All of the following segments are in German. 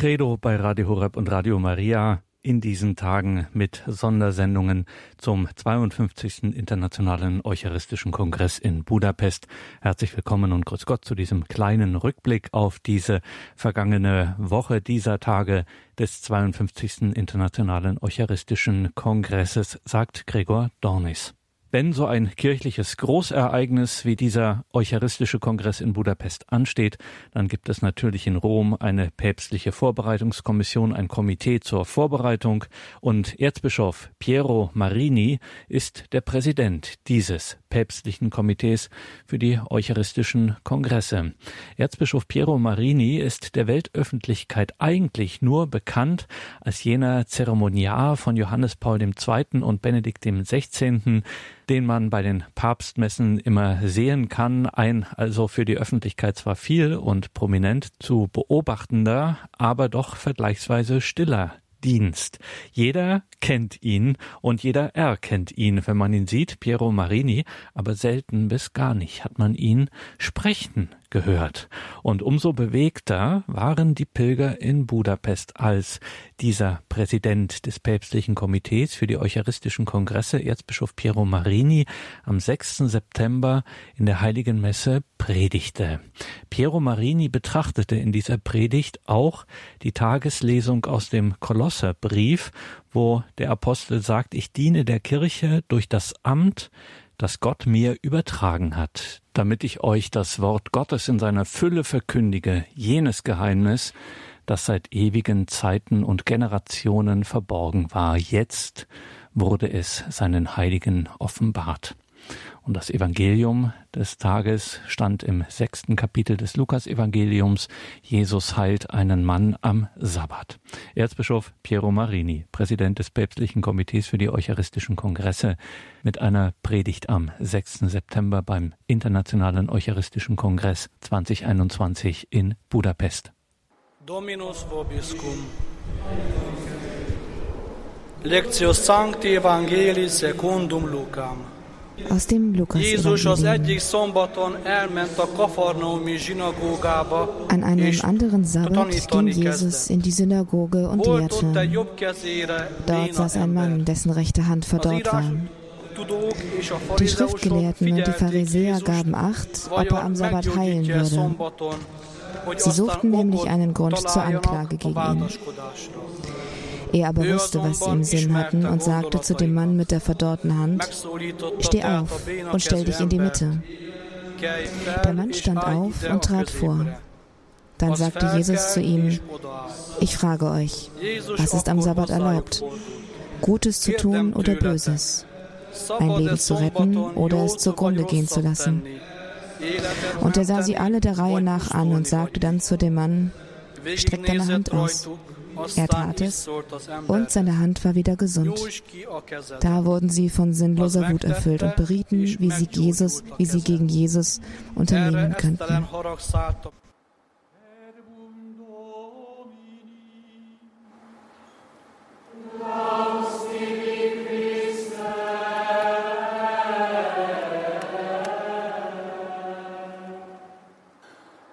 Credo bei Radio Horeb und Radio Maria in diesen Tagen mit Sondersendungen zum 52. Internationalen Eucharistischen Kongress in Budapest. Herzlich willkommen und grüß Gott zu diesem kleinen Rückblick auf diese vergangene Woche dieser Tage des 52. Internationalen Eucharistischen Kongresses, sagt Gregor Dornis. Wenn so ein kirchliches Großereignis wie dieser Eucharistische Kongress in Budapest ansteht, dann gibt es natürlich in Rom eine päpstliche Vorbereitungskommission, ein Komitee zur Vorbereitung und Erzbischof Piero Marini ist der Präsident dieses päpstlichen Komitees für die Eucharistischen Kongresse. Erzbischof Piero Marini ist der Weltöffentlichkeit eigentlich nur bekannt als jener Zeremoniar von Johannes Paul II. und Benedikt XVI., den man bei den Papstmessen immer sehen kann. Ein also für die Öffentlichkeit zwar viel und prominent zu beobachtender, aber doch vergleichsweise stiller Dienst. Jeder kennt ihn und jeder erkennt ihn, wenn man ihn sieht, Piero Marini, aber selten bis gar nicht hat man ihn sprechen gehört. Und umso bewegter waren die Pilger in Budapest, als dieser Präsident des päpstlichen Komitees für die Eucharistischen Kongresse, Erzbischof Piero Marini, am 6. September in der Heiligen Messe predigte. Piero Marini betrachtete in dieser Predigt auch die Tageslesung aus dem Kolosserbrief, wo der Apostel sagt, ich diene der Kirche durch das Amt, das Gott mir übertragen hat, damit ich euch das Wort Gottes in seiner Fülle verkündige, jenes Geheimnis, das seit ewigen Zeiten und Generationen verborgen war. Jetzt wurde es seinen Heiligen offenbart. Und das Evangelium des Tages stand im sechsten Kapitel des Lukas-Evangeliums. Jesus heilt einen Mann am Sabbat. Erzbischof Piero Marini, Präsident des Päpstlichen Komitees für die Eucharistischen Kongresse, mit einer Predigt am 6. September beim Internationalen Eucharistischen Kongress 2021 in Budapest. Dominus vobiscum. Lectio Sancti Evangelii secundum Lucam. Aus dem Lukas An einem anderen Sabbat ging Jesus in die Synagoge und lehrte. Dort saß ein Mann, dessen rechte Hand verdorrt war. Die Schriftgelehrten und die Pharisäer gaben Acht, ob er am Sabbat heilen würde. Sie suchten nämlich einen Grund zur Anklage gegen ihn. Er aber wusste, was sie im Sinn hatten und sagte zu dem Mann mit der verdorrten Hand, Steh auf und stell dich in die Mitte. Der Mann stand auf und trat vor. Dann sagte Jesus zu ihm, ich frage euch, was ist am Sabbat erlaubt? Gutes zu tun oder Böses? Ein Leben zu retten oder es zugrunde gehen zu lassen? Und er sah sie alle der Reihe nach an und sagte dann zu dem Mann, streck deine Hand aus. Er tat es und seine Hand war wieder gesund. Da wurden sie von sinnloser Wut erfüllt und berieten, wie sie Jesus, wie sie gegen Jesus unternehmen könnten.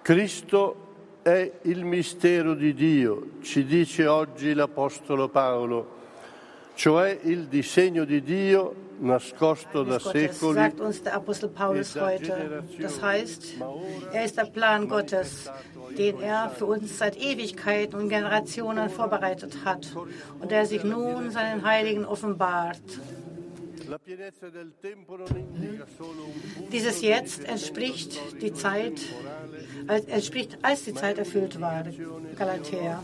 Cristo è il mistero di Dio, ci dice oggi l'Apostolo Paolo, cioè il disegno di Dio nascosto da secoli. Sagt uns der Apostel Paulus heute. Das heißt, er ist der Plan Gottes, den er für uns seit Ewigkeiten und Generationen vorbereitet hat und der sich nun seinen Heiligen offenbart. Dieses Jetzt entspricht die Zeit, entspricht, als die Zeit erfüllt war, Galatea.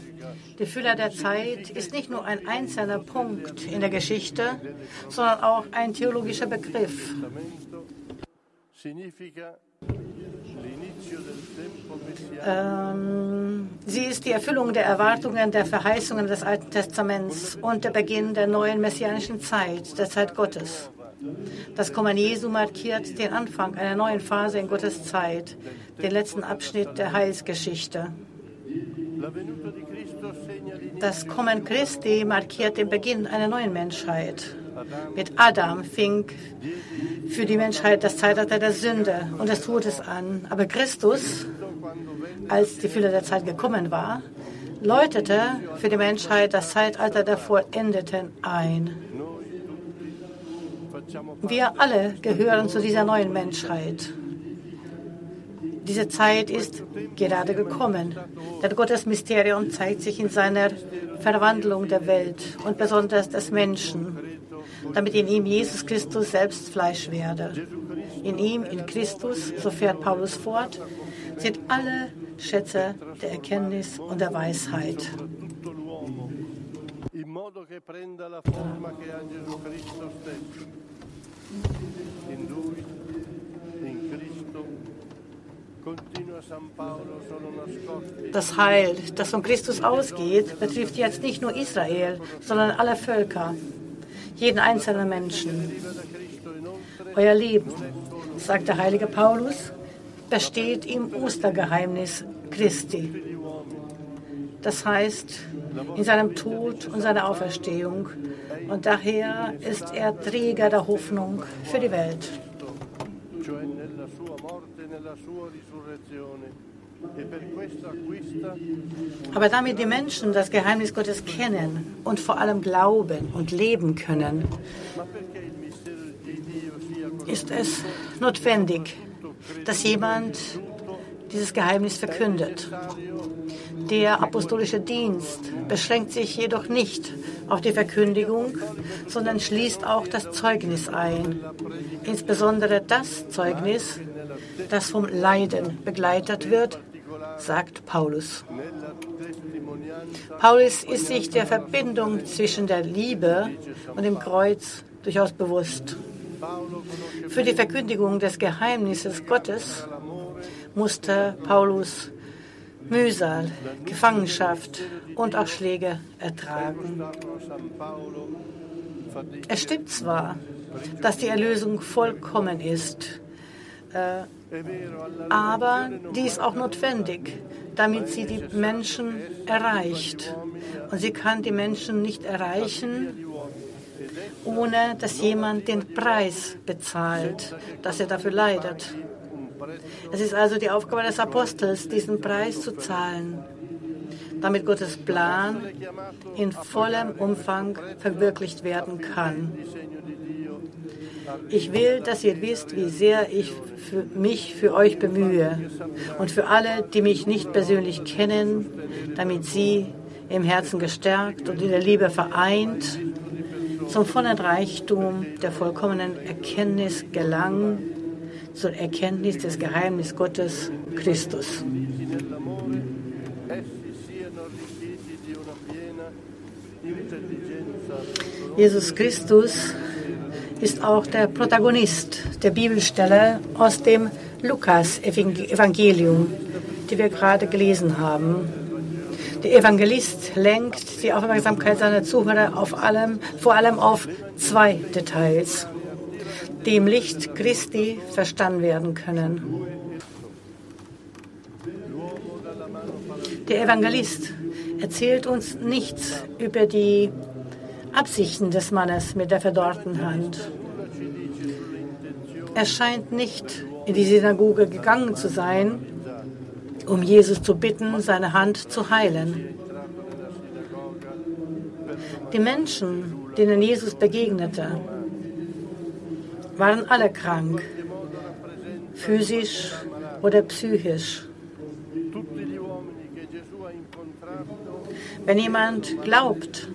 Die Fülle der Zeit ist nicht nur ein einzelner Punkt in der Geschichte, sondern auch ein theologischer Begriff. Ähm, sie ist die Erfüllung der Erwartungen, der Verheißungen des Alten Testaments und der Beginn der neuen messianischen Zeit, der Zeit Gottes. Das Kommen Jesu markiert den Anfang einer neuen Phase in Gottes Zeit, den letzten Abschnitt der Heilsgeschichte. Das Kommen Christi markiert den Beginn einer neuen Menschheit. Mit Adam fing für die Menschheit das Zeitalter der Sünde und des Todes an. Aber Christus, als die Fülle der Zeit gekommen war, läutete für die Menschheit das Zeitalter der Vollendeten ein. Wir alle gehören zu dieser neuen Menschheit. Diese Zeit ist gerade gekommen. Denn Gottes Mysterium zeigt sich in seiner Verwandlung der Welt und besonders des Menschen, damit in ihm Jesus Christus selbst Fleisch werde. In ihm, in Christus, so fährt Paulus fort, sind alle Schätze der Erkenntnis und der Weisheit. In lui, in Cristo, das Heil, das von Christus ausgeht, betrifft jetzt nicht nur Israel, sondern alle Völker, jeden einzelnen Menschen. Euer Leben, sagt der heilige Paulus, besteht im Ostergeheimnis Christi. Das heißt, in seinem Tod und seiner Auferstehung. Und daher ist er Träger der Hoffnung für die Welt. Aber damit die Menschen das Geheimnis Gottes kennen und vor allem glauben und leben können, ist es notwendig, dass jemand dieses Geheimnis verkündet. Der apostolische Dienst beschränkt sich jedoch nicht auf die Verkündigung, sondern schließt auch das Zeugnis ein, insbesondere das Zeugnis, das vom Leiden begleitet wird, sagt Paulus. Paulus ist sich der Verbindung zwischen der Liebe und dem Kreuz durchaus bewusst. Für die Verkündigung des Geheimnisses Gottes musste Paulus Mühsal, Gefangenschaft und auch Schläge ertragen. Es stimmt zwar, dass die Erlösung vollkommen ist, aber die ist auch notwendig, damit sie die Menschen erreicht. Und sie kann die Menschen nicht erreichen, ohne dass jemand den Preis bezahlt, dass er dafür leidet. Es ist also die Aufgabe des Apostels, diesen Preis zu zahlen, damit Gottes Plan in vollem Umfang verwirklicht werden kann. Ich will, dass ihr wisst, wie sehr ich für mich für euch bemühe und für alle, die mich nicht persönlich kennen, damit sie im Herzen gestärkt und in der Liebe vereint zum vollen Reichtum der vollkommenen Erkenntnis gelangen zur Erkenntnis des Geheimnisses Gottes Christus. Jesus Christus ist auch der Protagonist der Bibelstelle aus dem Lukas-Evangelium, die wir gerade gelesen haben. Der Evangelist lenkt die Aufmerksamkeit seiner Zuhörer auf allem, vor allem auf zwei Details die im Licht Christi verstanden werden können. Der Evangelist erzählt uns nichts über die Absichten des Mannes mit der verdorrten Hand. Er scheint nicht in die Synagoge gegangen zu sein, um Jesus zu bitten, seine Hand zu heilen. Die Menschen, denen Jesus begegnete, waren alle krank, physisch oder psychisch. Wenn jemand glaubt,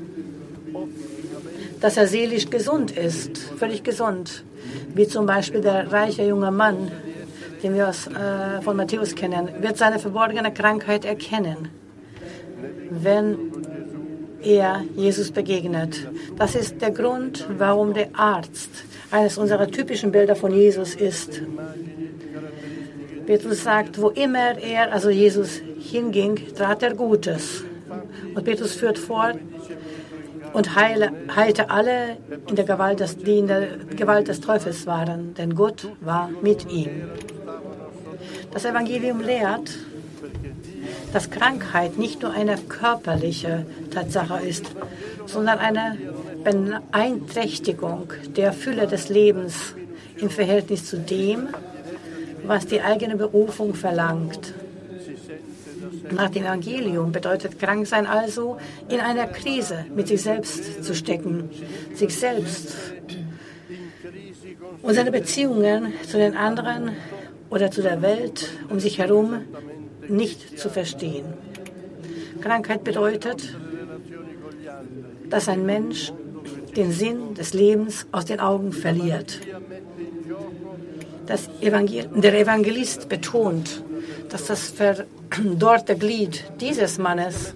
dass er seelisch gesund ist, völlig gesund, wie zum Beispiel der reiche junge Mann, den wir aus, äh, von Matthäus kennen, wird seine verborgene Krankheit erkennen, wenn er Jesus begegnet. Das ist der Grund, warum der Arzt eines unserer typischen Bilder von Jesus ist. Petrus sagt, wo immer er, also Jesus, hinging, trat er Gutes. Und Petrus führt fort und heile, heilte alle, in der Gewalt die in der Gewalt des Teufels waren, denn Gott war mit ihm. Das Evangelium lehrt, dass Krankheit nicht nur eine körperliche Tatsache ist, sondern eine Beeinträchtigung der Fülle des Lebens im Verhältnis zu dem, was die eigene Berufung verlangt. Nach dem Evangelium bedeutet Kranksein also, in einer Krise mit sich selbst zu stecken, sich selbst und seine Beziehungen zu den anderen oder zu der Welt um sich herum nicht zu verstehen. Krankheit bedeutet, dass ein Mensch den Sinn des Lebens aus den Augen verliert. Evangel der Evangelist betont, dass das verdorrte Glied dieses Mannes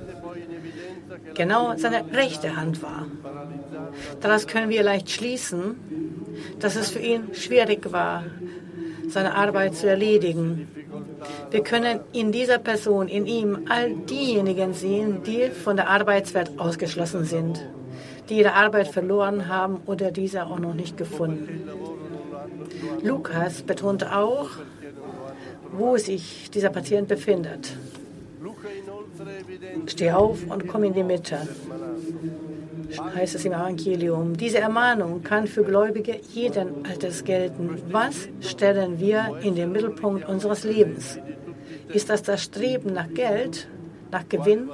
genau seine rechte Hand war. Daraus können wir leicht schließen, dass es für ihn schwierig war, seine Arbeit zu erledigen. Wir können in dieser Person, in ihm, all diejenigen sehen, die von der Arbeitswelt ausgeschlossen sind, die ihre Arbeit verloren haben oder diese auch noch nicht gefunden. Lukas betont auch, wo sich dieser Patient befindet. Steh auf und komm in die Mitte, heißt es im Evangelium. Diese Ermahnung kann für Gläubige jeden Alters gelten. Was stellen wir in den Mittelpunkt unseres Lebens? Ist das das Streben nach Geld, nach Gewinn?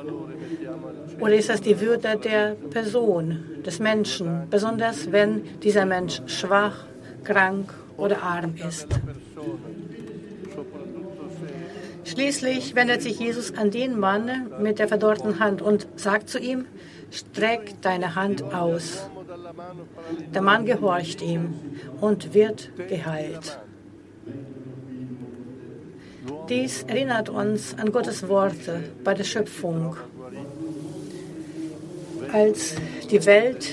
Oder ist das die Würde der Person, des Menschen, besonders wenn dieser Mensch schwach, krank oder arm ist? Schließlich wendet sich Jesus an den Mann mit der verdorrten Hand und sagt zu ihm, streck deine Hand aus. Der Mann gehorcht ihm und wird geheilt. Dies erinnert uns an Gottes Worte bei der Schöpfung, als die Welt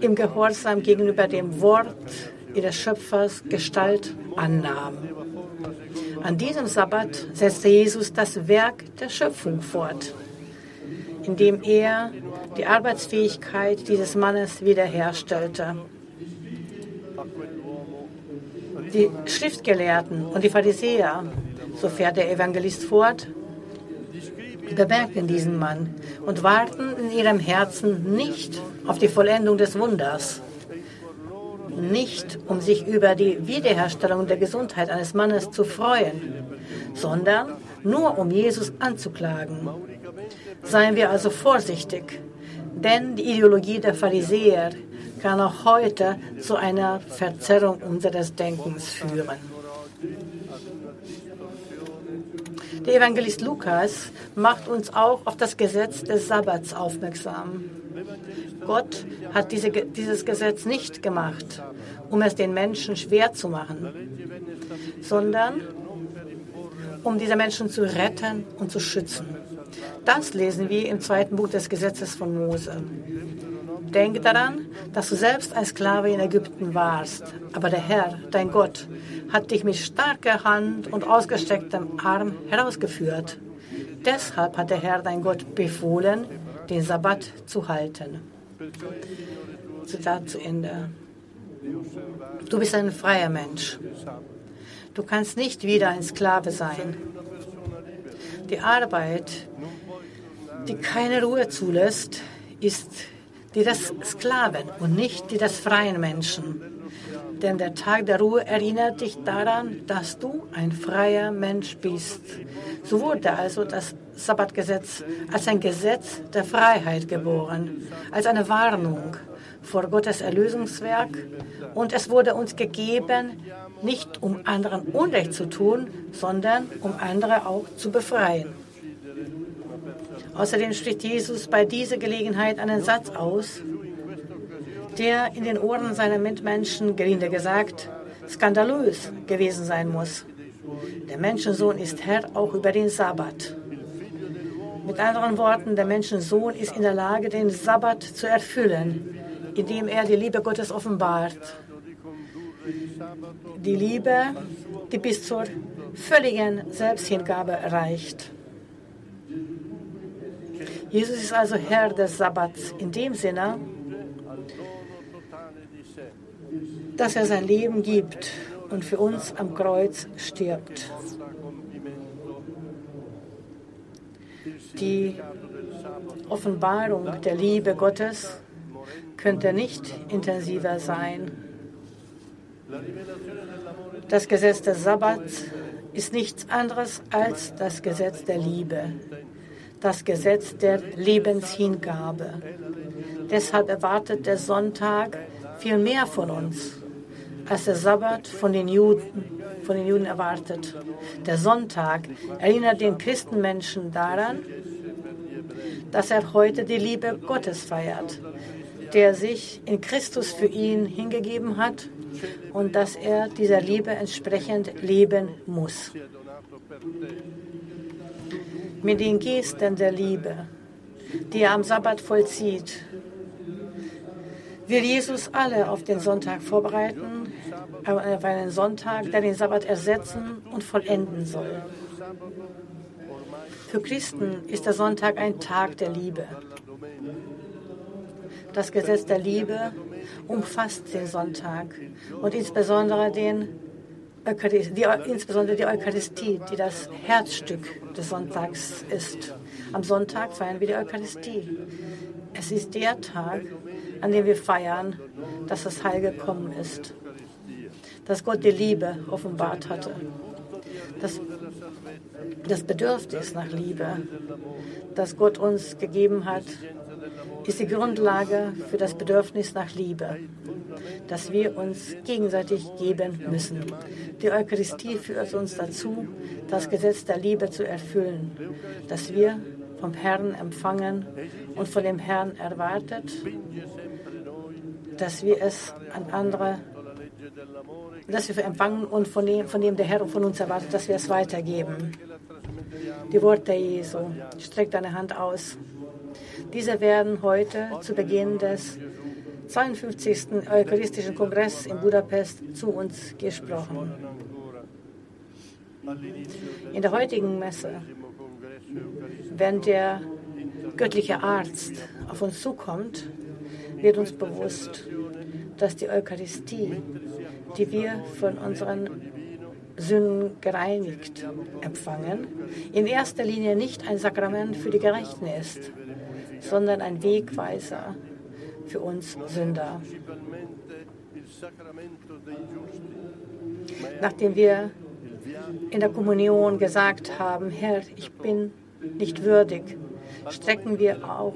im Gehorsam gegenüber dem Wort ihres Schöpfers Gestalt annahm. An diesem Sabbat setzte Jesus das Werk der Schöpfung fort, indem er die Arbeitsfähigkeit dieses Mannes wiederherstellte. Die Schriftgelehrten und die Pharisäer, so fährt der Evangelist fort, bemerkten diesen Mann und warten in ihrem Herzen nicht auf die Vollendung des Wunders, nicht um sich über die Wiederherstellung der Gesundheit eines Mannes zu freuen, sondern nur um Jesus anzuklagen. Seien wir also vorsichtig, denn die Ideologie der Pharisäer kann auch heute zu einer Verzerrung unseres Denkens führen. Der Evangelist Lukas macht uns auch auf das Gesetz des Sabbats aufmerksam. Gott hat diese, dieses Gesetz nicht gemacht, um es den Menschen schwer zu machen, sondern um diese Menschen zu retten und zu schützen. Das lesen wir im zweiten Buch des Gesetzes von Mose. Denke daran, dass du selbst ein Sklave in Ägypten warst, aber der Herr, dein Gott, hat dich mit starker Hand und ausgestrecktem Arm herausgeführt. Deshalb hat der Herr, dein Gott, befohlen, den Sabbat zu halten. Zitat zu Ende. Du bist ein freier Mensch. Du kannst nicht wieder ein Sklave sein. Die Arbeit, die keine Ruhe zulässt, ist die des Sklaven und nicht die des freien Menschen. Denn der Tag der Ruhe erinnert dich daran, dass du ein freier Mensch bist. So wurde also das Sabbatgesetz als ein Gesetz der Freiheit geboren, als eine Warnung vor Gottes Erlösungswerk. Und es wurde uns gegeben, nicht um anderen Unrecht zu tun, sondern um andere auch zu befreien. Außerdem spricht Jesus bei dieser Gelegenheit einen Satz aus, der in den Ohren seiner Mitmenschen, gelinde gesagt, skandalös gewesen sein muss. Der Menschensohn ist Herr auch über den Sabbat. Mit anderen Worten, der Menschensohn ist in der Lage, den Sabbat zu erfüllen, indem er die Liebe Gottes offenbart. Die Liebe, die bis zur völligen Selbsthingabe reicht. Jesus ist also Herr des Sabbats in dem Sinne, dass er sein Leben gibt und für uns am Kreuz stirbt. Die Offenbarung der Liebe Gottes könnte nicht intensiver sein. Das Gesetz des Sabbats ist nichts anderes als das Gesetz der Liebe, das Gesetz der Lebenshingabe. Deshalb erwartet der Sonntag viel mehr von uns, als der Sabbat von den Juden, von den Juden erwartet. Der Sonntag erinnert den Christenmenschen daran, dass er heute die Liebe Gottes feiert, der sich in Christus für ihn hingegeben hat und dass er dieser Liebe entsprechend leben muss. Mit den Gesten der Liebe, die er am Sabbat vollzieht, will Jesus alle auf den Sonntag vorbereiten, auf einen Sonntag, der den Sabbat ersetzen und vollenden soll. Für Christen ist der Sonntag ein Tag der Liebe. Das Gesetz der Liebe umfasst den Sonntag und insbesondere, den die, insbesondere die Eucharistie, die das Herzstück des Sonntags ist. Am Sonntag feiern wir die Eucharistie. Es ist der Tag, an dem wir feiern, dass das Heil gekommen ist, dass Gott die Liebe offenbart hatte, dass das Bedürfnis nach Liebe, das Gott uns gegeben hat, ist die Grundlage für das Bedürfnis nach Liebe, das wir uns gegenseitig geben müssen. Die Eucharistie führt uns dazu, das Gesetz der Liebe zu erfüllen, das wir vom Herrn empfangen und von dem Herrn erwartet, dass wir es an andere dass wir empfangen und von dem, von dem der Herr von uns erwartet, dass wir es weitergeben. Die Worte Jesu. Streck deine Hand aus. Diese werden heute zu Beginn des 52. Eucharistischen Kongresses in Budapest zu uns gesprochen. In der heutigen Messe, wenn der göttliche Arzt auf uns zukommt, wird uns bewusst, dass die Eucharistie, die wir von unseren Sünden gereinigt empfangen, in erster Linie nicht ein Sakrament für die Gerechten ist, sondern ein Wegweiser für uns Sünder. Nachdem wir in der Kommunion gesagt haben, Herr, ich bin nicht würdig, strecken wir auch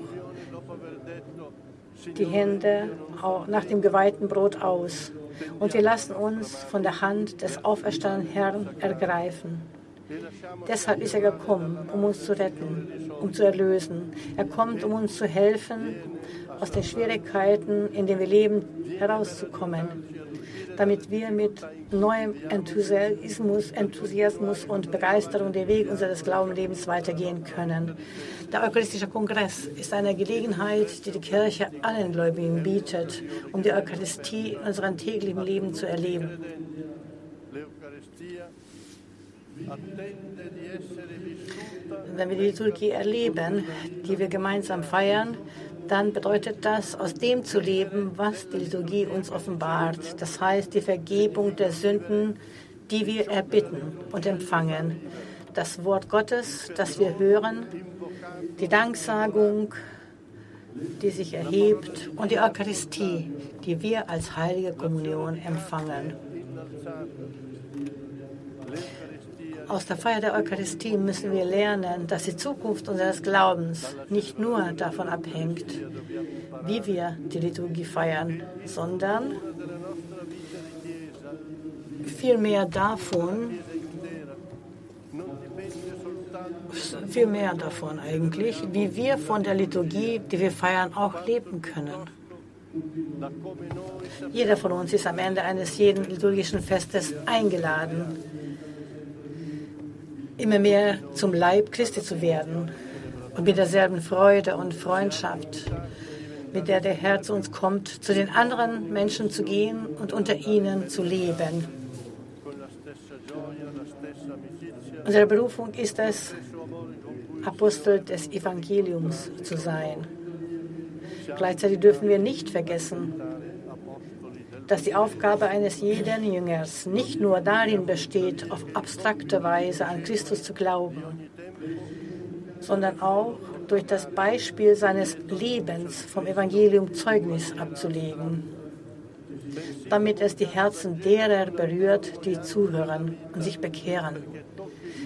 die Hände nach dem geweihten Brot aus und wir lassen uns von der Hand des auferstandenen Herrn ergreifen. Deshalb ist er gekommen, um uns zu retten, um zu erlösen. Er kommt, um uns zu helfen, aus den Schwierigkeiten, in denen wir leben, herauszukommen, damit wir mit neuem Enthusiasmus, Enthusiasmus und Begeisterung den Weg unseres Glaubenslebens weitergehen können. Der Eucharistische Kongress ist eine Gelegenheit, die die Kirche allen Gläubigen bietet, um die Eucharistie in unserem täglichen Leben zu erleben. Wenn wir die Liturgie erleben, die wir gemeinsam feiern, dann bedeutet das, aus dem zu leben, was die Liturgie uns offenbart. Das heißt, die Vergebung der Sünden, die wir erbitten und empfangen. Das Wort Gottes, das wir hören, die Danksagung, die sich erhebt und die Eucharistie, die wir als heilige Kommunion empfangen. Aus der Feier der Eucharistie müssen wir lernen, dass die Zukunft unseres Glaubens nicht nur davon abhängt, wie wir die Liturgie feiern, sondern vielmehr davon, viel mehr davon eigentlich, wie wir von der Liturgie, die wir feiern, auch leben können. Jeder von uns ist am Ende eines jeden liturgischen Festes eingeladen, immer mehr zum Leib Christi zu werden und mit derselben Freude und Freundschaft, mit der der Herr zu uns kommt, zu den anderen Menschen zu gehen und unter ihnen zu leben. Unsere Berufung ist es, Apostel des Evangeliums zu sein. Gleichzeitig dürfen wir nicht vergessen, dass die Aufgabe eines jeden Jüngers nicht nur darin besteht, auf abstrakte Weise an Christus zu glauben, sondern auch durch das Beispiel seines Lebens vom Evangelium Zeugnis abzulegen. damit es die Herzen derer berührt, die zuhören und sich bekehren.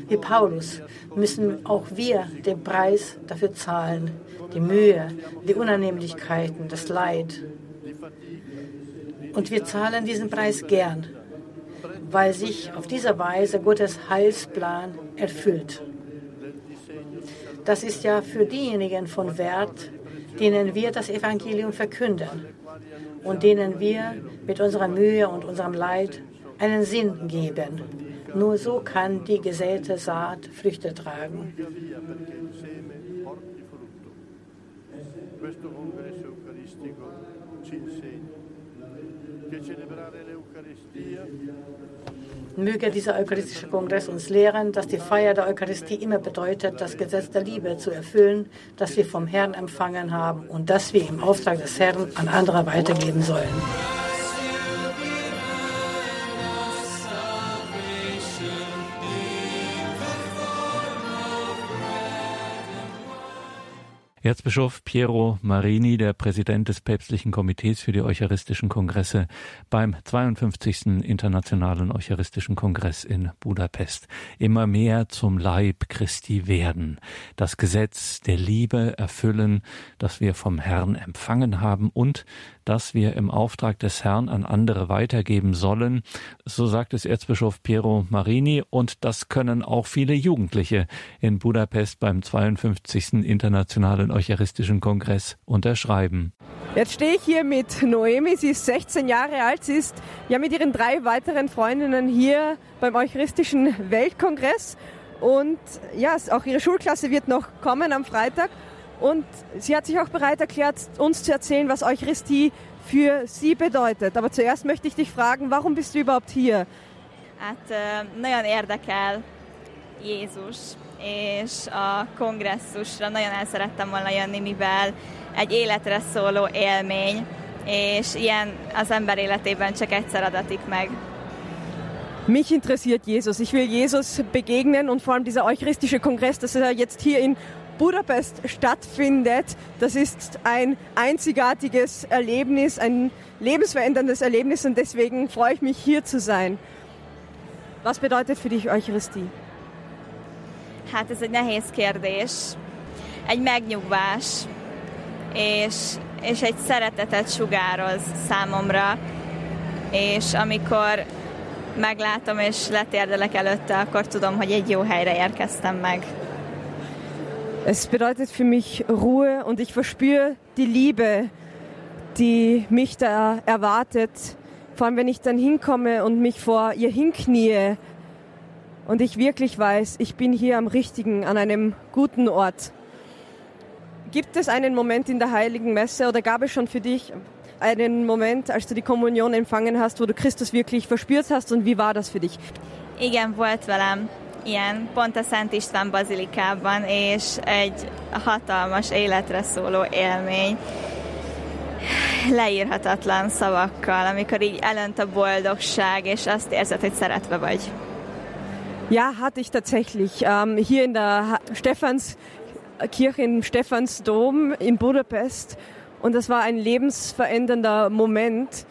Wie Paulus müssen auch wir den Preis dafür zahlen, die Mühe, die Unannehmlichkeiten, das Leid. Und wir zahlen diesen Preis gern, weil sich auf diese Weise Gottes Heilsplan erfüllt. Das ist ja für diejenigen von Wert, denen wir das Evangelium verkünden und denen wir mit unserer Mühe und unserem Leid einen Sinn geben. Nur so kann die gesäte Saat Früchte tragen. Questo congresso eucaristico ci insegna Möge dieser Eucharistische Kongress uns lehren, dass die Feier der Eucharistie immer bedeutet, das Gesetz der Liebe zu erfüllen, das wir vom Herrn empfangen haben und das wir im Auftrag des Herrn an andere weitergeben sollen. Erzbischof Piero Marini, der Präsident des Päpstlichen Komitees für die Eucharistischen Kongresse beim 52. Internationalen Eucharistischen Kongress in Budapest. Immer mehr zum Leib Christi werden, das Gesetz der Liebe erfüllen, das wir vom Herrn empfangen haben und das wir im Auftrag des Herrn an andere weitergeben sollen. So sagt es Erzbischof Piero Marini und das können auch viele Jugendliche in Budapest beim 52. Internationalen Eucharistischen Kongress unterschreiben. Jetzt stehe ich hier mit Noemi, sie ist 16 Jahre alt, sie ist ja mit ihren drei weiteren Freundinnen hier beim Eucharistischen Weltkongress und ja, auch ihre Schulklasse wird noch kommen am Freitag und sie hat sich auch bereit erklärt, uns zu erzählen, was Eucharistie für sie bedeutet. Aber zuerst möchte ich dich fragen, warum bist du überhaupt hier? Hát nagyon érdekel Jézus, és a kongresszusra nagyon el szerettem volna jönni, mivel egy életre szóló élmény, és ilyen az ember életében csak egyszer adatik meg. Mich interessiert Jesus. Ich will Jesus begegnen und vor allem dieser eucharistische Kongress, dass er jetzt hier in Budapest stattfindet. Das ist ein einzigartiges Erlebnis, ein lebensveränderndes Erlebnis und deswegen freue ich mich hier zu sein. Was bedeutet für dich Eucharistie? Hát ez egy nehéz kérdés. Egy megnyugvás, és, és egy szeretetet sugároz számomra, és amikor meglátom és letérdelek előtte, akkor tudom, hogy egy jó helyre érkeztem meg. Es bedeutet für mich Ruhe und ich verspüre die Liebe, die mich da erwartet. Vor allem, wenn ich dann hinkomme und mich vor ihr hinknie und ich wirklich weiß, ich bin hier am richtigen, an einem guten Ort. Gibt es einen Moment in der Heiligen Messe oder gab es schon für dich einen Moment, als du die Kommunion empfangen hast, wo du Christus wirklich verspürt hast und wie war das für dich? Igen, volt velem. Ilyen pont a Szent István bazilikában, és egy hatalmas életre szóló élmény leírhatatlan szavakkal, amikor így elönt a boldogság, és azt érzed, hogy szeretve vagy. Ja, hatte ich tatsächlich. Ähm, hier in der Stephanskirche im Stephansdom in Budapest. Und das war ein lebensverändernder Moment,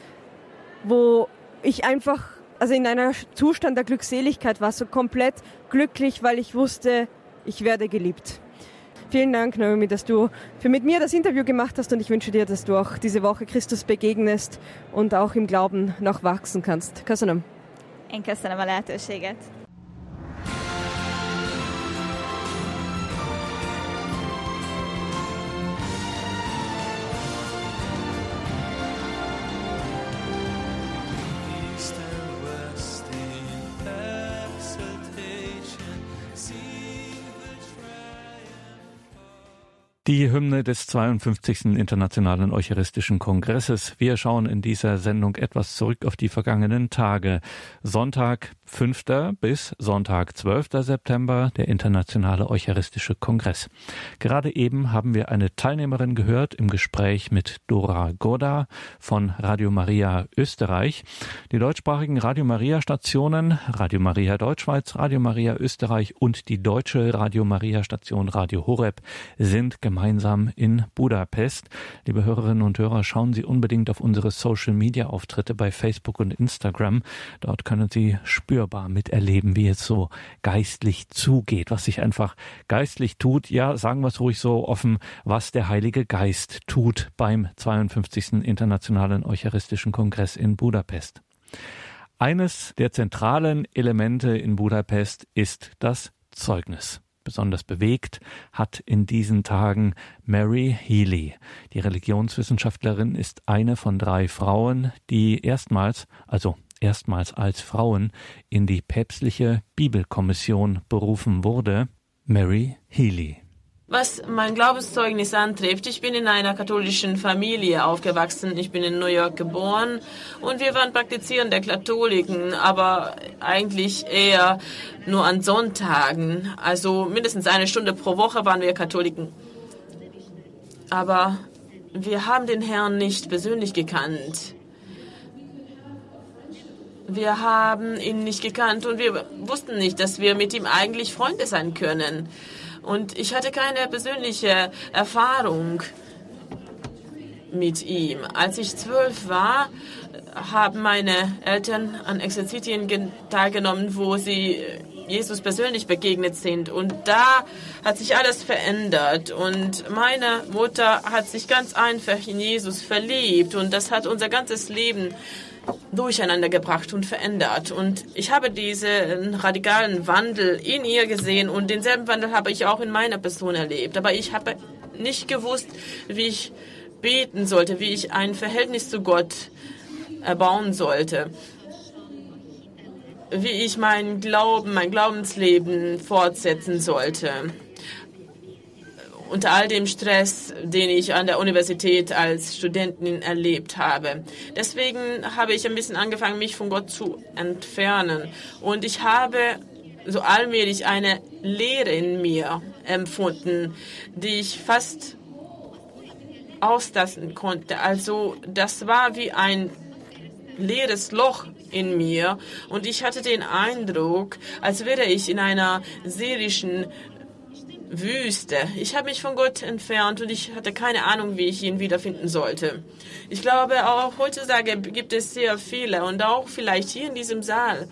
wo ich einfach also in einer Zustand der Glückseligkeit war, so komplett glücklich, weil ich wusste, ich werde geliebt. Vielen Dank, Naomi, dass du für mit mir das Interview gemacht hast und ich wünsche dir, dass du auch diese Woche Christus begegnest und auch im Glauben noch wachsen kannst. Köszönöm. Én köszönöm a lehetőséget. Die Hymne des 52. Internationalen Eucharistischen Kongresses. Wir schauen in dieser Sendung etwas zurück auf die vergangenen Tage. Sonntag 5. bis Sonntag 12. September der Internationale Eucharistische Kongress. Gerade eben haben wir eine Teilnehmerin gehört im Gespräch mit Dora Goda von Radio Maria Österreich. Die deutschsprachigen Radio Maria Stationen Radio Maria Deutschschweiz, Radio Maria Österreich und die deutsche Radio Maria Station Radio Horeb sind gemeinsam gemeinsam in Budapest. Liebe Hörerinnen und Hörer, schauen Sie unbedingt auf unsere Social-Media-Auftritte bei Facebook und Instagram. Dort können Sie spürbar miterleben, wie es so geistlich zugeht, was sich einfach geistlich tut. Ja, sagen wir es ruhig so offen, was der Heilige Geist tut beim 52. Internationalen Eucharistischen Kongress in Budapest. Eines der zentralen Elemente in Budapest ist das Zeugnis. Besonders bewegt hat in diesen Tagen Mary Healy. Die Religionswissenschaftlerin ist eine von drei Frauen, die erstmals, also erstmals als Frauen, in die päpstliche Bibelkommission berufen wurde. Mary Healy. Was mein Glaubenszeugnis antrifft, ich bin in einer katholischen Familie aufgewachsen. Ich bin in New York geboren und wir waren praktizierende Katholiken, aber eigentlich eher nur an Sonntagen. Also mindestens eine Stunde pro Woche waren wir Katholiken. Aber wir haben den Herrn nicht persönlich gekannt. Wir haben ihn nicht gekannt und wir wussten nicht, dass wir mit ihm eigentlich Freunde sein können. Und ich hatte keine persönliche Erfahrung mit ihm. Als ich zwölf war, haben meine Eltern an Exerzitien teilgenommen, wo sie Jesus persönlich begegnet sind. Und da hat sich alles verändert. Und meine Mutter hat sich ganz einfach in Jesus verliebt. Und das hat unser ganzes Leben durcheinander gebracht und verändert. Und ich habe diesen radikalen Wandel in ihr gesehen und denselben Wandel habe ich auch in meiner Person erlebt. Aber ich habe nicht gewusst, wie ich beten sollte, wie ich ein Verhältnis zu Gott erbauen sollte, wie ich meinen Glauben, mein Glaubensleben fortsetzen sollte unter all dem Stress, den ich an der Universität als Studentin erlebt habe. Deswegen habe ich ein bisschen angefangen, mich von Gott zu entfernen. Und ich habe so allmählich eine Leere in mir empfunden, die ich fast auslassen konnte. Also das war wie ein leeres Loch in mir und ich hatte den Eindruck, als wäre ich in einer syrischen Wüste. Ich habe mich von Gott entfernt und ich hatte keine Ahnung, wie ich ihn wiederfinden sollte. Ich glaube, auch heutzutage gibt es sehr viele und auch vielleicht hier in diesem Saal,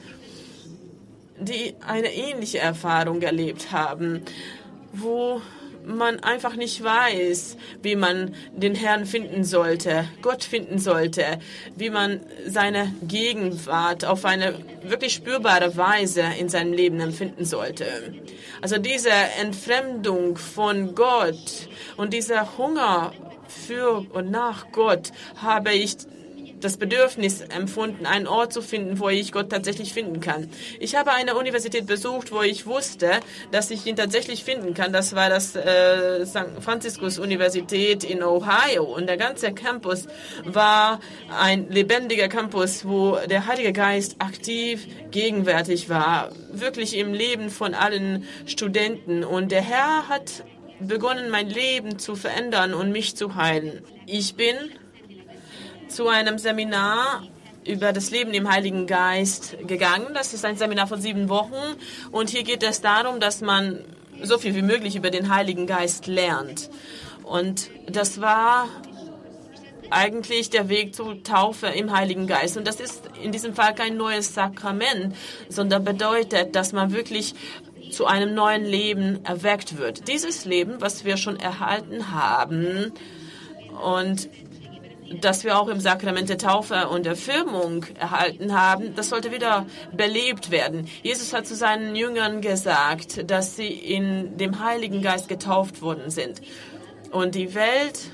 die eine ähnliche Erfahrung erlebt haben, wo man einfach nicht weiß, wie man den Herrn finden sollte, Gott finden sollte, wie man seine Gegenwart auf eine wirklich spürbare Weise in seinem Leben empfinden sollte. Also diese Entfremdung von Gott und dieser Hunger für und nach Gott habe ich das Bedürfnis empfunden, einen Ort zu finden, wo ich Gott tatsächlich finden kann. Ich habe eine Universität besucht, wo ich wusste, dass ich ihn tatsächlich finden kann. Das war das äh, St. Franziskus Universität in Ohio. Und der ganze Campus war ein lebendiger Campus, wo der Heilige Geist aktiv gegenwärtig war, wirklich im Leben von allen Studenten. Und der Herr hat begonnen, mein Leben zu verändern und mich zu heilen. Ich bin zu einem Seminar über das Leben im Heiligen Geist gegangen. Das ist ein Seminar von sieben Wochen und hier geht es darum, dass man so viel wie möglich über den Heiligen Geist lernt. Und das war eigentlich der Weg zur Taufe im Heiligen Geist. Und das ist in diesem Fall kein neues Sakrament, sondern bedeutet, dass man wirklich zu einem neuen Leben erweckt wird. Dieses Leben, was wir schon erhalten haben und das wir auch im Sakrament der Taufe und der Firmung erhalten haben, das sollte wieder belebt werden. Jesus hat zu seinen Jüngern gesagt, dass sie in dem Heiligen Geist getauft worden sind. Und die Welt,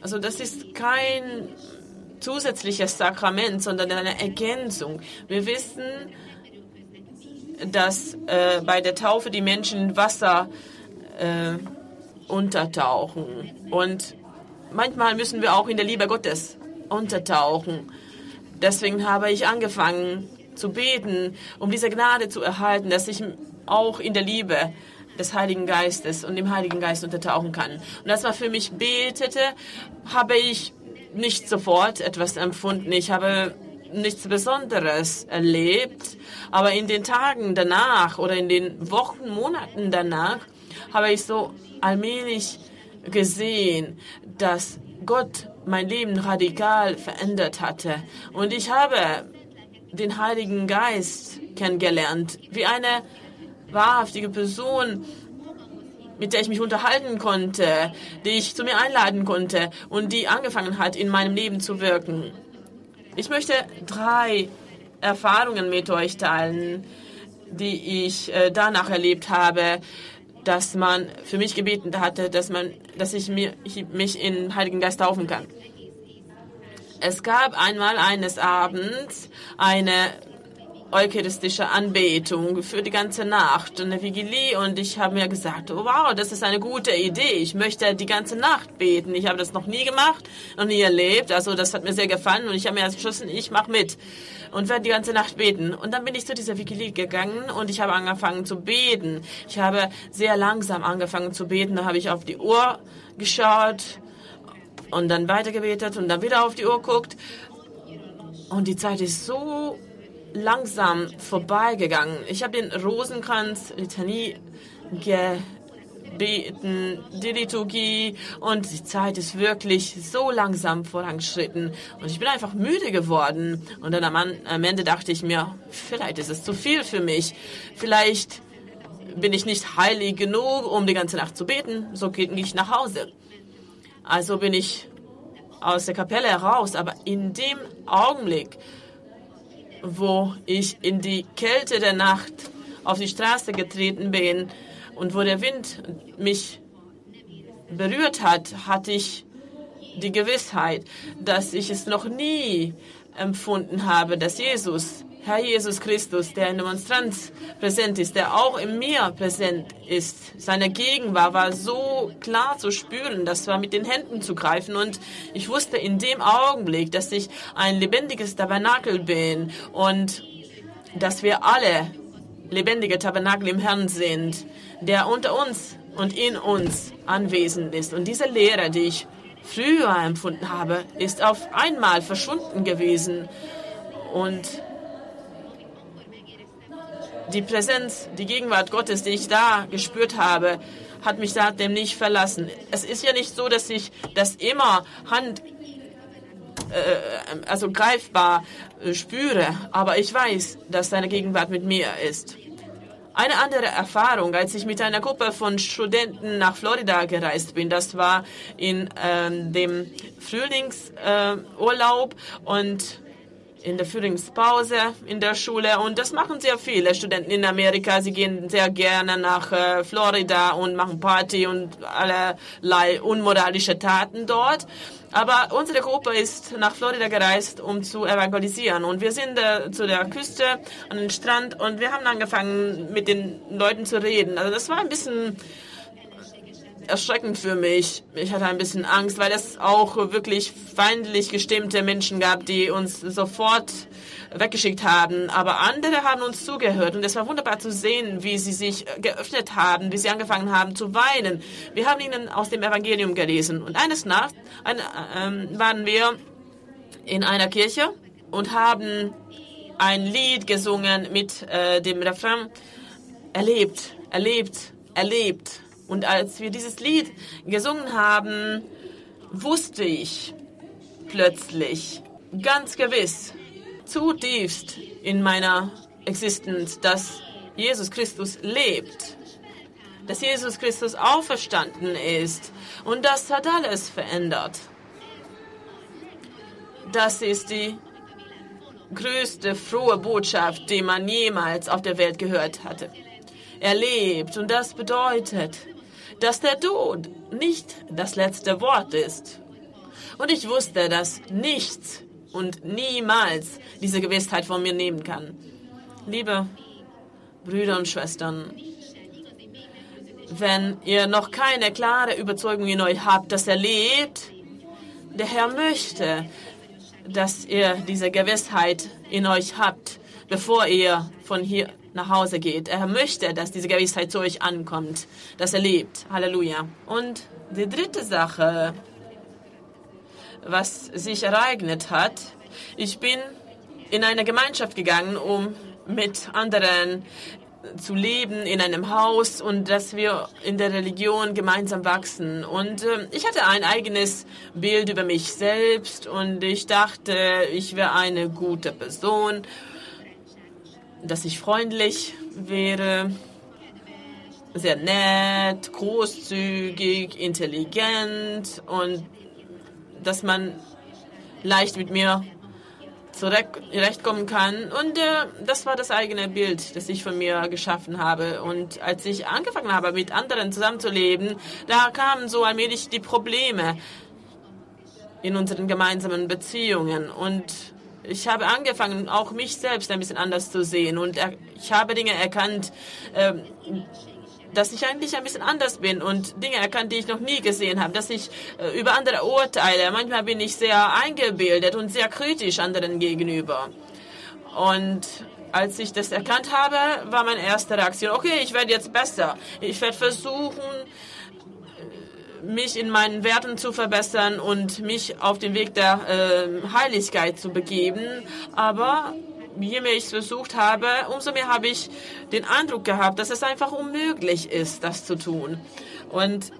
also das ist kein zusätzliches Sakrament, sondern eine Ergänzung. Wir wissen, dass äh, bei der Taufe die Menschen Wasser äh, untertauchen. Und manchmal müssen wir auch in der Liebe Gottes untertauchen. Deswegen habe ich angefangen zu beten, um diese Gnade zu erhalten, dass ich auch in der Liebe des Heiligen Geistes und dem Heiligen Geist untertauchen kann. Und als man für mich betete, habe ich nicht sofort etwas empfunden. Ich habe nichts Besonderes erlebt, aber in den Tagen danach oder in den Wochen, Monaten danach habe ich so allmählich gesehen, dass Gott mein Leben radikal verändert hatte. Und ich habe den Heiligen Geist kennengelernt, wie eine wahrhaftige Person, mit der ich mich unterhalten konnte, die ich zu mir einladen konnte und die angefangen hat, in meinem Leben zu wirken. Ich möchte drei Erfahrungen mit euch teilen, die ich äh, danach erlebt habe, dass man für mich gebeten hatte, dass man, dass ich, mich in Heiligen Geist taufen kann. Es gab einmal eines Abends eine eucharistische Anbetung für die ganze Nacht, eine Vigilie und ich habe mir gesagt, oh, wow, das ist eine gute Idee. Ich möchte die ganze Nacht beten. Ich habe das noch nie gemacht, noch nie erlebt. Also das hat mir sehr gefallen und ich habe mir entschlossen, ich mache mit und werde die ganze Nacht beten. Und dann bin ich zu dieser Vigilie gegangen und ich habe angefangen zu beten. Ich habe sehr langsam angefangen zu beten. Da habe ich auf die Uhr geschaut und dann weitergebetet und dann wieder auf die Uhr guckt. Und die Zeit ist so langsam vorbeigegangen. Ich habe den Rosenkranz, Litanie gebeten, die Liturgie und die Zeit ist wirklich so langsam vorangeschritten und ich bin einfach müde geworden. Und dann am, Ende dachte ich mir, vielleicht ist es zu viel für mich. Vielleicht bin ich nicht heilig genug, um die ganze Nacht zu beten. So ging ich nach Hause. Also bin ich aus der Kapelle heraus, aber in dem Augenblick, wo ich in die Kälte der Nacht auf die Straße getreten bin und wo der Wind mich berührt hat, hatte ich die Gewissheit, dass ich es noch nie empfunden habe, dass Jesus Herr Jesus Christus, der in Demonstranz präsent ist, der auch in mir präsent ist. Seine Gegenwart war so klar zu spüren, das war mit den Händen zu greifen. Und ich wusste in dem Augenblick, dass ich ein lebendiges Tabernakel bin und dass wir alle lebendige Tabernakel im Herrn sind, der unter uns und in uns anwesend ist. Und diese Lehre, die ich früher empfunden habe, ist auf einmal verschwunden gewesen. Und die Präsenz, die Gegenwart Gottes, die ich da gespürt habe, hat mich seitdem nicht verlassen. Es ist ja nicht so, dass ich das immer hand, äh, also greifbar äh, spüre, aber ich weiß, dass seine Gegenwart mit mir ist. Eine andere Erfahrung, als ich mit einer Gruppe von Studenten nach Florida gereist bin, das war in ähm, dem Frühlingsurlaub äh, und in der Frühlingspause in der Schule und das machen sehr viele Studenten in Amerika. Sie gehen sehr gerne nach äh, Florida und machen Party und allerlei unmoralische Taten dort. Aber unsere Gruppe ist nach Florida gereist, um zu evangelisieren. Und wir sind äh, zu der Küste, an den Strand und wir haben angefangen, mit den Leuten zu reden. Also das war ein bisschen erschreckend für mich. Ich hatte ein bisschen Angst, weil es auch wirklich feindlich gestimmte Menschen gab, die uns sofort weggeschickt haben. Aber andere haben uns zugehört und es war wunderbar zu sehen, wie sie sich geöffnet haben, wie sie angefangen haben zu weinen. Wir haben ihnen aus dem Evangelium gelesen. Und eines Nachts ähm, waren wir in einer Kirche und haben ein Lied gesungen mit äh, dem Refrain erlebt, erlebt, erlebt. Und als wir dieses Lied gesungen haben, wusste ich plötzlich ganz gewiss, zutiefst in meiner Existenz, dass Jesus Christus lebt, dass Jesus Christus auferstanden ist und das hat alles verändert. Das ist die größte frohe Botschaft, die man jemals auf der Welt gehört hatte. Er lebt und das bedeutet, dass der Tod nicht das letzte Wort ist. Und ich wusste, dass nichts und niemals diese Gewissheit von mir nehmen kann. Liebe Brüder und Schwestern, wenn ihr noch keine klare Überzeugung in euch habt, dass er lebt, der Herr möchte, dass ihr diese Gewissheit in euch habt, bevor ihr von hier nach Hause geht. Er möchte, dass diese Gewissheit zu euch ankommt, dass er lebt. Halleluja. Und die dritte Sache, was sich ereignet hat, ich bin in eine Gemeinschaft gegangen, um mit anderen zu leben in einem Haus und dass wir in der Religion gemeinsam wachsen. Und äh, ich hatte ein eigenes Bild über mich selbst und ich dachte, ich wäre eine gute Person, dass ich freundlich wäre, sehr nett, großzügig, intelligent und dass man leicht mit mir zurechtkommen kann. Und äh, das war das eigene Bild, das ich von mir geschaffen habe. Und als ich angefangen habe, mit anderen zusammenzuleben, da kamen so allmählich die Probleme in unseren gemeinsamen Beziehungen. Und ich habe angefangen, auch mich selbst ein bisschen anders zu sehen. Und ich habe Dinge erkannt, äh, dass ich eigentlich ein bisschen anders bin und Dinge erkannt, die ich noch nie gesehen habe, dass ich äh, über andere urteile. Manchmal bin ich sehr eingebildet und sehr kritisch anderen gegenüber. Und als ich das erkannt habe, war meine erste Reaktion, okay, ich werde jetzt besser. Ich werde versuchen, mich in meinen Werten zu verbessern und mich auf den Weg der äh, Heiligkeit zu begeben. Aber je mehr ich es versucht habe, umso mehr habe ich den Eindruck gehabt, dass es einfach unmöglich ist, das zu tun. Und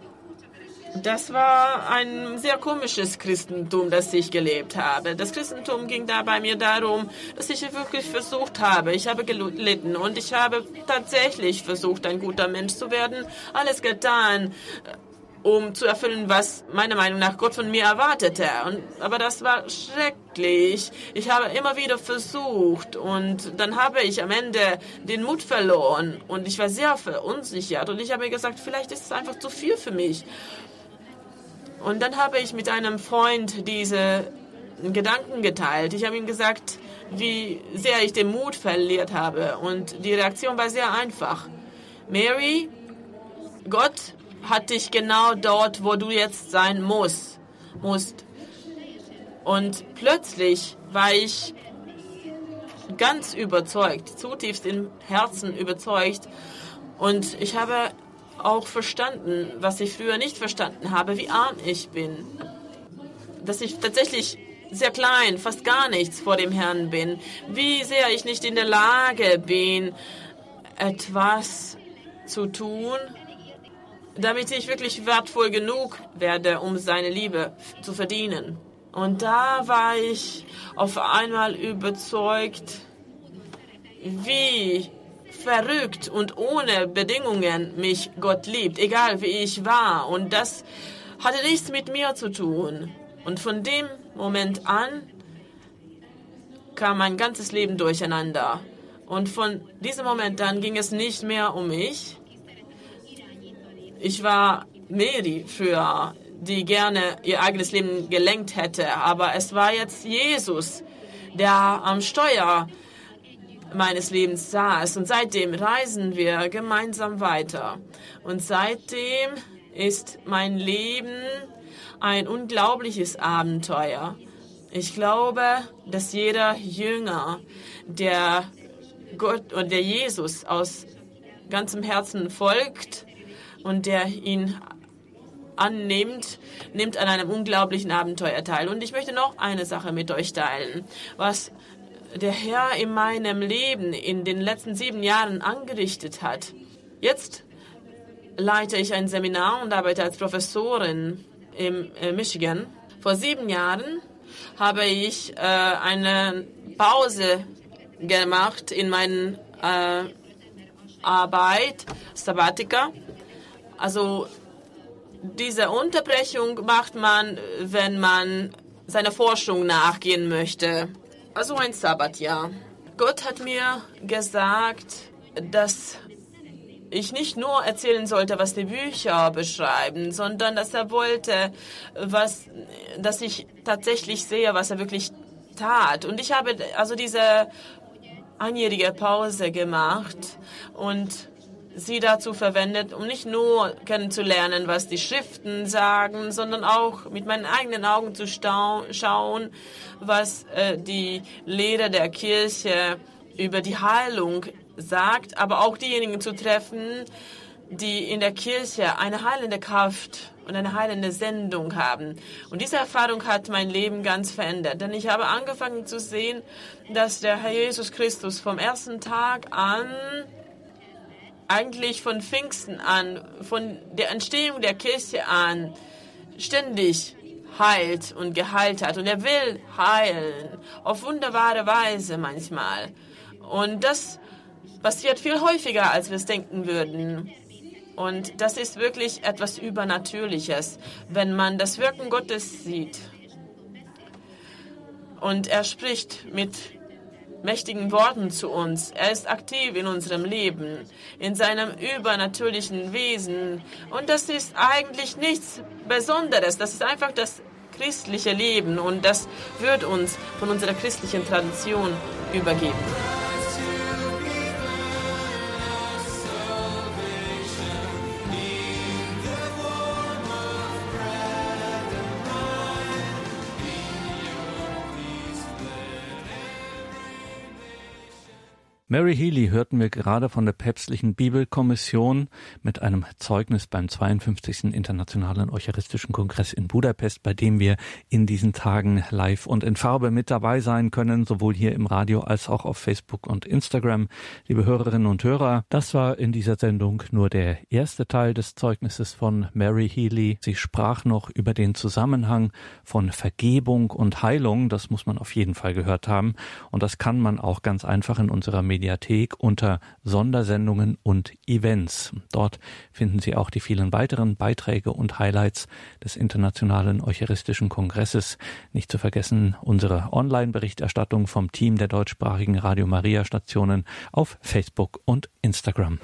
das war ein sehr komisches Christentum, das ich gelebt habe. Das Christentum ging da bei mir darum, dass ich wirklich versucht habe. Ich habe gelitten und ich habe tatsächlich versucht, ein guter Mensch zu werden. Alles getan, um zu erfüllen, was meiner Meinung nach Gott von mir erwartete. Und, aber das war schrecklich. Ich habe immer wieder versucht und dann habe ich am Ende den Mut verloren und ich war sehr verunsichert und ich habe mir gesagt, vielleicht ist es einfach zu viel für mich. Und dann habe ich mit einem Freund diese Gedanken geteilt. Ich habe ihm gesagt, wie sehr ich den Mut verliert habe und die Reaktion war sehr einfach. Mary, Gott hat dich genau dort, wo du jetzt sein musst. musst. Und plötzlich war ich ganz überzeugt, zutiefst im Herzen überzeugt. Und ich habe auch verstanden, was ich früher nicht verstanden habe, wie arm ich bin. Dass ich tatsächlich sehr klein, fast gar nichts vor dem Herrn bin. Wie sehr ich nicht in der Lage bin, etwas zu tun, damit ich wirklich wertvoll genug werde, um seine Liebe zu verdienen. Und da war ich auf einmal überzeugt, wie verrückt und ohne Bedingungen mich Gott liebt, egal wie ich war. Und das hatte nichts mit mir zu tun. Und von dem Moment an kam mein ganzes Leben durcheinander. Und von diesem Moment an ging es nicht mehr um mich, ich war Mary früher, die gerne ihr eigenes Leben gelenkt hätte, aber es war jetzt Jesus, der am Steuer meines Lebens saß. Und seitdem reisen wir gemeinsam weiter. Und seitdem ist mein Leben ein unglaubliches Abenteuer. Ich glaube, dass jeder Jünger, der Gott und der Jesus aus ganzem Herzen folgt, und der ihn annimmt, nimmt an einem unglaublichen Abenteuer teil. Und ich möchte noch eine Sache mit euch teilen, was der Herr in meinem Leben in den letzten sieben Jahren angerichtet hat. Jetzt leite ich ein Seminar und arbeite als Professorin in äh, Michigan. Vor sieben Jahren habe ich äh, eine Pause gemacht in meiner äh, Arbeit, Sabbatika, also diese Unterbrechung macht man, wenn man seiner Forschung nachgehen möchte. Also ein Sabbatjahr. Gott hat mir gesagt, dass ich nicht nur erzählen sollte, was die Bücher beschreiben, sondern dass er wollte, was, dass ich tatsächlich sehe, was er wirklich tat. Und ich habe also diese einjährige Pause gemacht und sie dazu verwendet, um nicht nur kennenzulernen, was die Schriften sagen, sondern auch mit meinen eigenen Augen zu schauen, was äh, die Lehre der Kirche über die Heilung sagt, aber auch diejenigen zu treffen, die in der Kirche eine heilende Kraft und eine heilende Sendung haben. Und diese Erfahrung hat mein Leben ganz verändert, denn ich habe angefangen zu sehen, dass der Herr Jesus Christus vom ersten Tag an eigentlich von Pfingsten an, von der Entstehung der Kirche an, ständig heilt und geheilt hat. Und er will heilen, auf wunderbare Weise manchmal. Und das passiert viel häufiger, als wir es denken würden. Und das ist wirklich etwas Übernatürliches, wenn man das Wirken Gottes sieht. Und er spricht mit mächtigen Worten zu uns. Er ist aktiv in unserem Leben, in seinem übernatürlichen Wesen. Und das ist eigentlich nichts Besonderes. Das ist einfach das christliche Leben und das wird uns von unserer christlichen Tradition übergeben. Mary Healy hörten wir gerade von der päpstlichen Bibelkommission mit einem Zeugnis beim 52. Internationalen Eucharistischen Kongress in Budapest, bei dem wir in diesen Tagen live und in Farbe mit dabei sein können, sowohl hier im Radio als auch auf Facebook und Instagram. Liebe Hörerinnen und Hörer, das war in dieser Sendung nur der erste Teil des Zeugnisses von Mary Healy. Sie sprach noch über den Zusammenhang von Vergebung und Heilung. Das muss man auf jeden Fall gehört haben. Und das kann man auch ganz einfach in unserer Medien Mediathek unter Sondersendungen und Events. Dort finden Sie auch die vielen weiteren Beiträge und Highlights des Internationalen Eucharistischen Kongresses. Nicht zu vergessen unsere Online-Berichterstattung vom Team der deutschsprachigen Radio Maria Stationen auf Facebook und Instagram.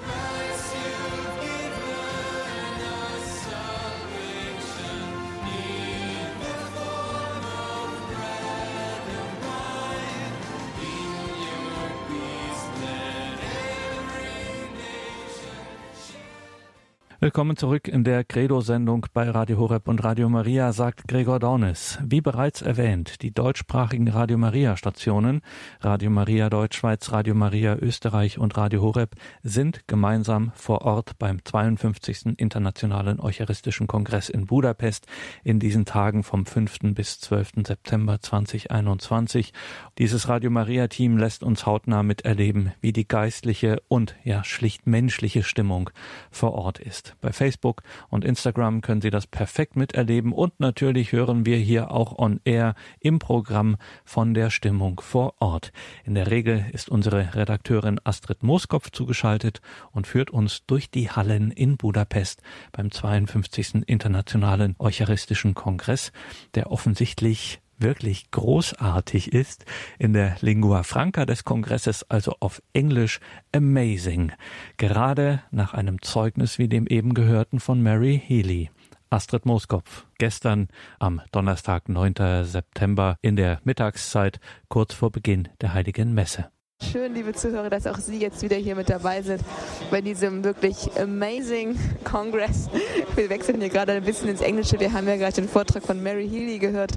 Willkommen zurück in der Credo-Sendung bei Radio Horeb und Radio Maria, sagt Gregor Dornis. Wie bereits erwähnt, die deutschsprachigen Radio Maria Stationen, Radio Maria Deutschschweiz, Radio Maria Österreich und Radio Horeb sind gemeinsam vor Ort beim 52. Internationalen Eucharistischen Kongress in Budapest in diesen Tagen vom 5. bis 12. September 2021. Dieses Radio Maria Team lässt uns hautnah miterleben, wie die geistliche und ja schlicht menschliche Stimmung vor Ort ist. Bei Facebook und Instagram können Sie das perfekt miterleben und natürlich hören wir hier auch on air im Programm von der Stimmung vor Ort. In der Regel ist unsere Redakteurin Astrid Mooskopf zugeschaltet und führt uns durch die Hallen in Budapest beim 52. Internationalen Eucharistischen Kongress, der offensichtlich wirklich großartig ist, in der Lingua Franca des Kongresses, also auf Englisch, amazing. Gerade nach einem Zeugnis wie dem eben gehörten von Mary Healy. Astrid Mooskopf, gestern am Donnerstag, 9. September in der Mittagszeit, kurz vor Beginn der Heiligen Messe. Schön, liebe Zuhörer, dass auch Sie jetzt wieder hier mit dabei sind bei diesem wirklich amazing Congress. Wir wechseln hier gerade ein bisschen ins Englische. Wir haben ja gerade den Vortrag von Mary Healy gehört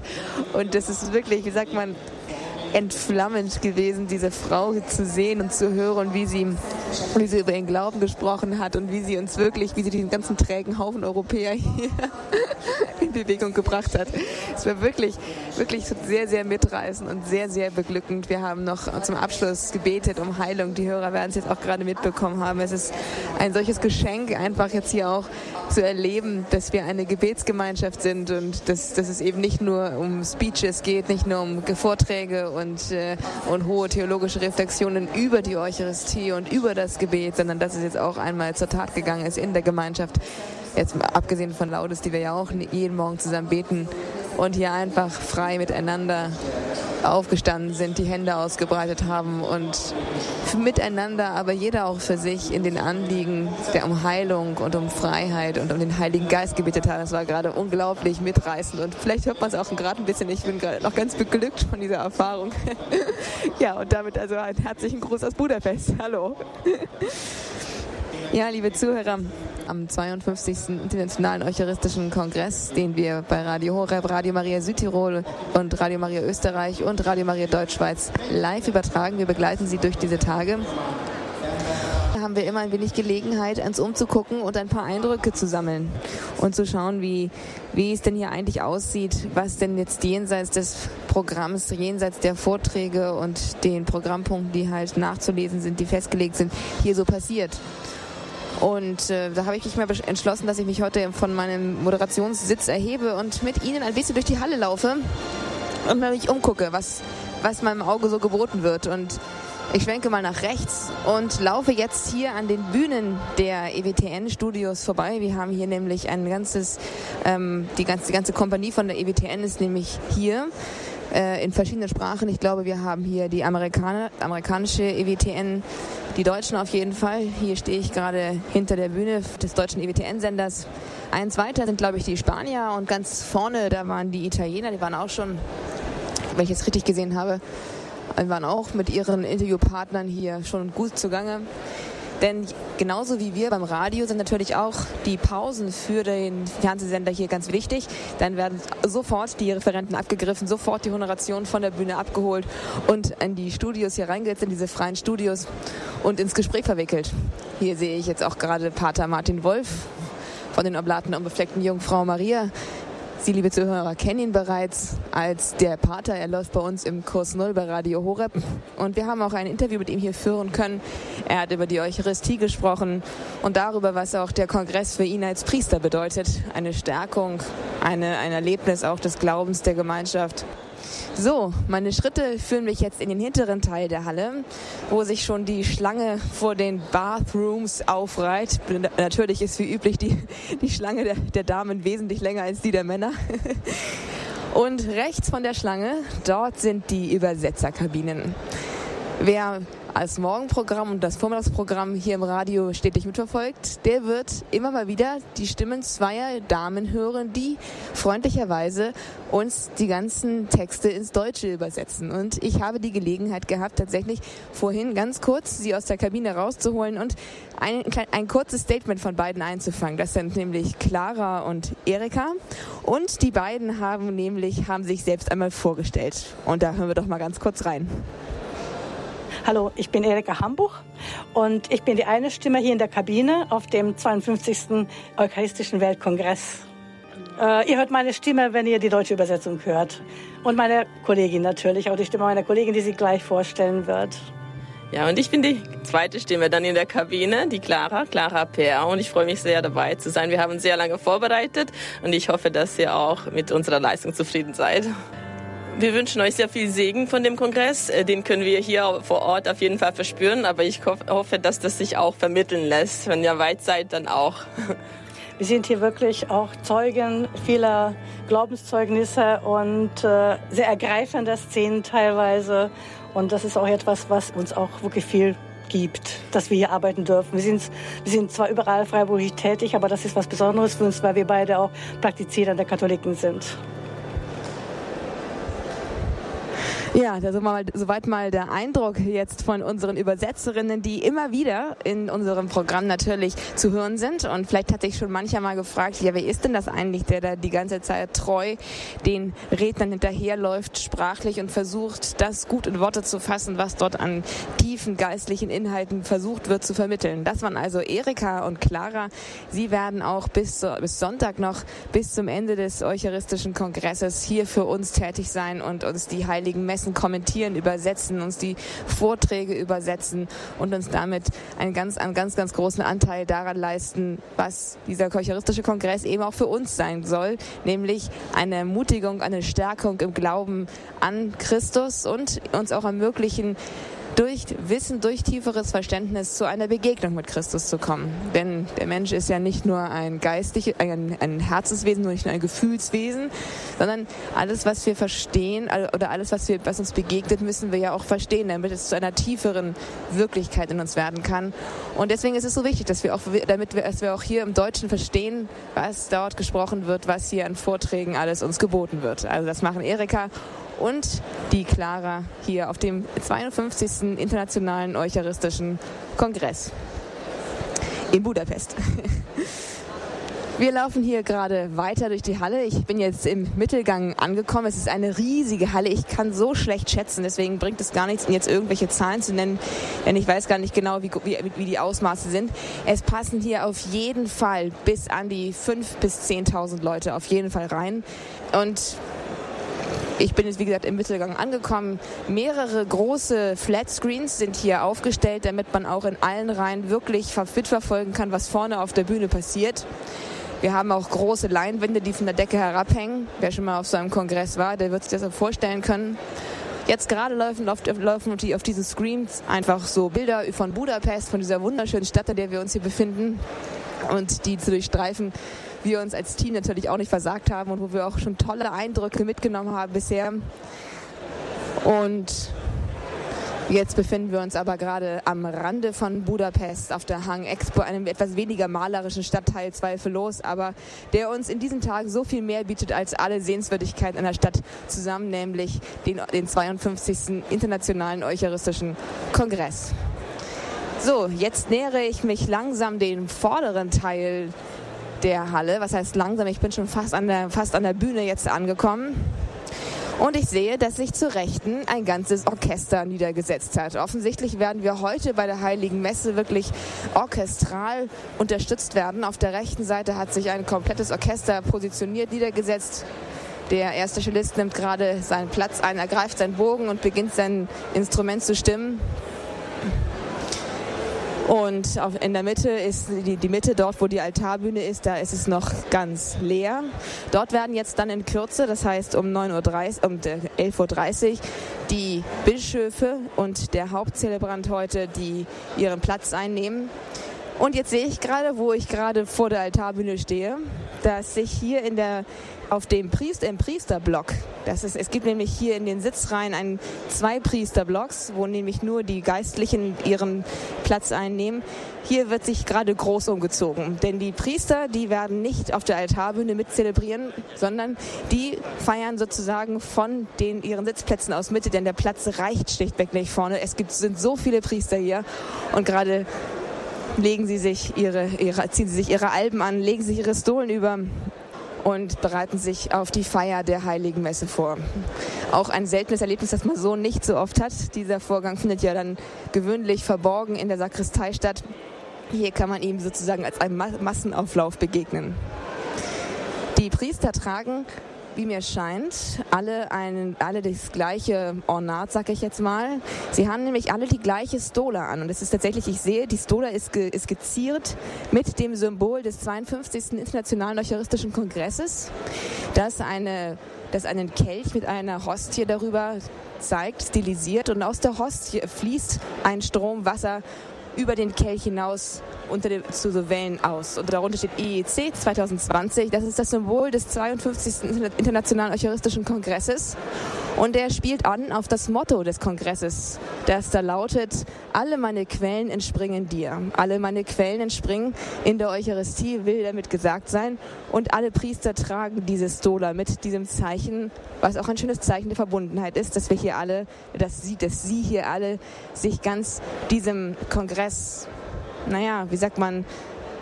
und das ist wirklich, wie sagt man, entflammend gewesen, diese Frau zu sehen und zu hören, wie sie, wie sie über ihren Glauben gesprochen hat und wie sie uns wirklich, wie sie den ganzen trägen Haufen Europäer hier Bewegung gebracht hat. Es war wirklich, wirklich sehr, sehr mitreißend und sehr, sehr beglückend. Wir haben noch zum Abschluss gebetet um Heilung. Die Hörer werden es jetzt auch gerade mitbekommen haben. Es ist ein solches Geschenk, einfach jetzt hier auch zu erleben, dass wir eine Gebetsgemeinschaft sind und dass, dass es eben nicht nur um Speeches geht, nicht nur um Vorträge und, äh, und hohe theologische Reflexionen über die Eucharistie und über das Gebet, sondern dass es jetzt auch einmal zur Tat gegangen ist in der Gemeinschaft. Jetzt abgesehen von Laudes, die wir ja auch jeden Morgen zusammen beten und hier einfach frei miteinander aufgestanden sind, die Hände ausgebreitet haben und miteinander, aber jeder auch für sich in den Anliegen der um Heilung und um Freiheit und um den Heiligen Geist gebetet hat. Das war gerade unglaublich mitreißend und vielleicht hört man es auch gerade ein bisschen. Ich bin gerade noch ganz beglückt von dieser Erfahrung. ja, und damit also einen herzlichen Gruß aus Budapest. Hallo. Ja, liebe Zuhörer, am 52. Internationalen Eucharistischen Kongress, den wir bei Radio Horeb, Radio Maria Südtirol und Radio Maria Österreich und Radio Maria Deutschschweiz live übertragen. Wir begleiten Sie durch diese Tage haben wir immer ein wenig Gelegenheit, uns umzugucken und ein paar Eindrücke zu sammeln und zu schauen, wie, wie es denn hier eigentlich aussieht, was denn jetzt jenseits des Programms, jenseits der Vorträge und den Programmpunkten, die halt nachzulesen sind, die festgelegt sind, hier so passiert. Und äh, da habe ich mich mal entschlossen, dass ich mich heute von meinem Moderationssitz erhebe und mit Ihnen ein bisschen durch die Halle laufe und mal mich umgucke, was, was meinem Auge so geboten wird. Und ich schwenke mal nach rechts und laufe jetzt hier an den Bühnen der EWTN-Studios vorbei. Wir haben hier nämlich ein ganzes, ähm, die, ganze, die ganze Kompanie von der EWTN ist nämlich hier äh, in verschiedenen Sprachen. Ich glaube, wir haben hier die Amerikaner, amerikanische EWTN, die Deutschen auf jeden Fall. Hier stehe ich gerade hinter der Bühne des deutschen EWTN-Senders. Eins weiter sind, glaube ich, die Spanier und ganz vorne, da waren die Italiener, die waren auch schon, wenn ich es richtig gesehen habe, waren auch mit ihren Interviewpartnern hier schon gut zugange. Denn genauso wie wir beim Radio sind natürlich auch die Pausen für den Fernsehsender hier ganz wichtig. Dann werden sofort die Referenten abgegriffen, sofort die Honoration von der Bühne abgeholt und in die Studios hier reingesetzt, in diese freien Studios und ins Gespräch verwickelt. Hier sehe ich jetzt auch gerade Pater Martin Wolf von den Oblaten unbefleckten Jungfrau Maria, Sie, liebe Zuhörer, kennen ihn bereits als der Pater. Er läuft bei uns im Kurs Null bei Radio Horeb. Und wir haben auch ein Interview mit ihm hier führen können. Er hat über die Eucharistie gesprochen und darüber, was auch der Kongress für ihn als Priester bedeutet. Eine Stärkung, eine, ein Erlebnis auch des Glaubens der Gemeinschaft. So, meine Schritte führen mich jetzt in den hinteren Teil der Halle, wo sich schon die Schlange vor den Bathrooms aufreiht. Natürlich ist wie üblich die, die Schlange der, der Damen wesentlich länger als die der Männer. Und rechts von der Schlange, dort sind die Übersetzerkabinen. Wer als Morgenprogramm und das Vormittagsprogramm hier im Radio stetig mitverfolgt, der wird immer mal wieder die Stimmen zweier Damen hören, die freundlicherweise uns die ganzen Texte ins Deutsche übersetzen. Und ich habe die Gelegenheit gehabt, tatsächlich vorhin ganz kurz sie aus der Kabine rauszuholen und ein, ein kurzes Statement von beiden einzufangen. Das sind nämlich Clara und Erika. Und die beiden haben nämlich, haben sich selbst einmal vorgestellt. Und da hören wir doch mal ganz kurz rein. Hallo, ich bin Erika Hambuch und ich bin die eine Stimme hier in der Kabine auf dem 52. Eucharistischen Weltkongress. Äh, ihr hört meine Stimme, wenn ihr die deutsche Übersetzung hört. Und meine Kollegin natürlich, auch die Stimme meiner Kollegin, die sie gleich vorstellen wird. Ja, und ich bin die zweite Stimme dann in der Kabine, die Clara, Clara Peer. Und ich freue mich sehr dabei zu sein. Wir haben sehr lange vorbereitet und ich hoffe, dass ihr auch mit unserer Leistung zufrieden seid. Wir wünschen euch sehr viel Segen von dem Kongress. Äh, den können wir hier vor Ort auf jeden Fall verspüren, aber ich hoffe, dass das sich auch vermitteln lässt. Wenn ihr weit seid, dann auch. Wir sind hier wirklich auch Zeugen vieler Glaubenszeugnisse und äh, sehr ergreifender Szenen teilweise. Und das ist auch etwas, was uns auch wirklich viel gibt, dass wir hier arbeiten dürfen. Wir sind, wir sind zwar überall freiwillig tätig, aber das ist was Besonderes für uns, weil wir beide auch Praktizierer der Katholiken sind. Ja, da sind wir mal, soweit mal der Eindruck jetzt von unseren Übersetzerinnen, die immer wieder in unserem Programm natürlich zu hören sind. Und vielleicht hat sich schon mancher mal gefragt, ja, wer ist denn das eigentlich, der da die ganze Zeit treu den Rednern hinterherläuft, sprachlich und versucht, das gut in Worte zu fassen, was dort an tiefen geistlichen Inhalten versucht wird zu vermitteln. Das waren also Erika und Clara. Sie werden auch bis, bis Sonntag noch, bis zum Ende des Eucharistischen Kongresses hier für uns tätig sein und uns die heiligen Messen Messen kommentieren, übersetzen, uns die Vorträge übersetzen und uns damit einen ganz, einen ganz, ganz großen Anteil daran leisten, was dieser eucharistische Kongress eben auch für uns sein soll, nämlich eine Ermutigung, eine Stärkung im Glauben an Christus und uns auch ermöglichen, durch Wissen, durch tieferes Verständnis zu einer Begegnung mit Christus zu kommen. Denn der Mensch ist ja nicht nur ein geistliches, ein, ein Herzenswesen, nur nicht nur ein Gefühlswesen, sondern alles, was wir verstehen oder alles, was, wir, was uns begegnet, müssen wir ja auch verstehen, damit es zu einer tieferen Wirklichkeit in uns werden kann. Und deswegen ist es so wichtig, dass wir auch, damit wir, dass wir auch hier im Deutschen verstehen, was dort gesprochen wird, was hier an Vorträgen alles uns geboten wird. Also das machen Erika und die Clara hier auf dem 52. Internationalen Eucharistischen Kongress in Budapest. Wir laufen hier gerade weiter durch die Halle. Ich bin jetzt im Mittelgang angekommen. Es ist eine riesige Halle. Ich kann so schlecht schätzen, deswegen bringt es gar nichts, jetzt irgendwelche Zahlen zu nennen, denn ich weiß gar nicht genau, wie, wie, wie die Ausmaße sind. Es passen hier auf jeden Fall bis an die 5.000 bis 10.000 Leute auf jeden Fall rein. Und Ich bin jetzt, wie gesagt, im Mittelgang angekommen. Mehrere große Flatscreens sind hier aufgestellt, damit man auch in allen Reihen wirklich mitverfolgen kann, was vorne auf der Bühne passiert. Wir haben auch große Leinwände, die von der Decke herabhängen. Wer schon mal auf so einem Kongress war, der wird sich das auch vorstellen können. Jetzt gerade laufen, laufen auf diesen Screens einfach so Bilder von Budapest, von dieser wunderschönen Stadt, in der wir uns hier befinden. Und die zu durchstreifen, wir uns als Team natürlich auch nicht versagt haben und wo wir auch schon tolle Eindrücke mitgenommen haben bisher. Und Jetzt befinden wir uns aber gerade am Rande von Budapest auf der Hang Expo, einem etwas weniger malerischen Stadtteil zweifellos, aber der uns in diesen Tagen so viel mehr bietet als alle Sehenswürdigkeiten einer Stadt zusammen, nämlich den, den 52. Internationalen Eucharistischen Kongress. So, jetzt nähere ich mich langsam dem vorderen Teil der Halle. Was heißt langsam? Ich bin schon fast an der, fast an der Bühne jetzt angekommen. Und ich sehe, dass sich zu Rechten ein ganzes Orchester niedergesetzt hat. Offensichtlich werden wir heute bei der Heiligen Messe wirklich orchestral unterstützt werden. Auf der rechten Seite hat sich ein komplettes Orchester positioniert, niedergesetzt. Der erste Cellist nimmt gerade seinen Platz ein, ergreift seinen Bogen und beginnt sein Instrument zu stimmen. Und in der Mitte ist die, die Mitte, dort wo die Altarbühne ist, da ist es noch ganz leer. Dort werden jetzt dann in Kürze, das heißt um 9.30 Uhr, um 11.30 Uhr, die Bischöfe und der Hauptzelebrant heute, die ihren Platz einnehmen. Und jetzt sehe ich gerade, wo ich gerade vor der Altarbühne stehe, dass sich hier in der auf dem Priester, im Priesterblock. Das ist, es gibt nämlich hier in den Sitzreihen ein, zwei Priesterblocks, wo nämlich nur die Geistlichen ihren Platz einnehmen. Hier wird sich gerade groß umgezogen, denn die Priester, die werden nicht auf der Altarbühne mitzelebrieren, sondern die feiern sozusagen von den ihren Sitzplätzen aus Mitte, denn der Platz reicht schlichtweg nicht vorne. Es gibt, sind so viele Priester hier und gerade legen sie sich ihre, ihre, ziehen sie sich ihre Alben an, legen sich ihre Stolen über und bereiten sich auf die Feier der Heiligen Messe vor. Auch ein seltenes Erlebnis, das man so nicht so oft hat. Dieser Vorgang findet ja dann gewöhnlich verborgen in der Sakristei statt. Hier kann man ihm sozusagen als einem Massenauflauf begegnen. Die Priester tragen wie mir scheint, alle, einen, alle das gleiche Ornat, sag ich jetzt mal. Sie haben nämlich alle die gleiche Stola an. Und es ist tatsächlich, ich sehe, die Stola ist, ge, ist geziert mit dem Symbol des 52. Internationalen Eucharistischen Kongresses, das, eine, das einen Kelch mit einer Hostie darüber zeigt, stilisiert. Und aus der Hostie fließt ein Strom Wasser über den Kelch hinaus unter dem, zu so Wellen aus. Und darunter steht IEC 2020. Das ist das Symbol des 52. Internationalen Eucharistischen Kongresses. Und er spielt an auf das Motto des Kongresses, das da lautet, alle meine Quellen entspringen dir. Alle meine Quellen entspringen in der Eucharistie, will damit gesagt sein. Und alle Priester tragen dieses Stola mit diesem Zeichen, was auch ein schönes Zeichen der Verbundenheit ist, dass wir hier alle, dass sie, dass sie hier alle sich ganz diesem Kongress naja, wie sagt man,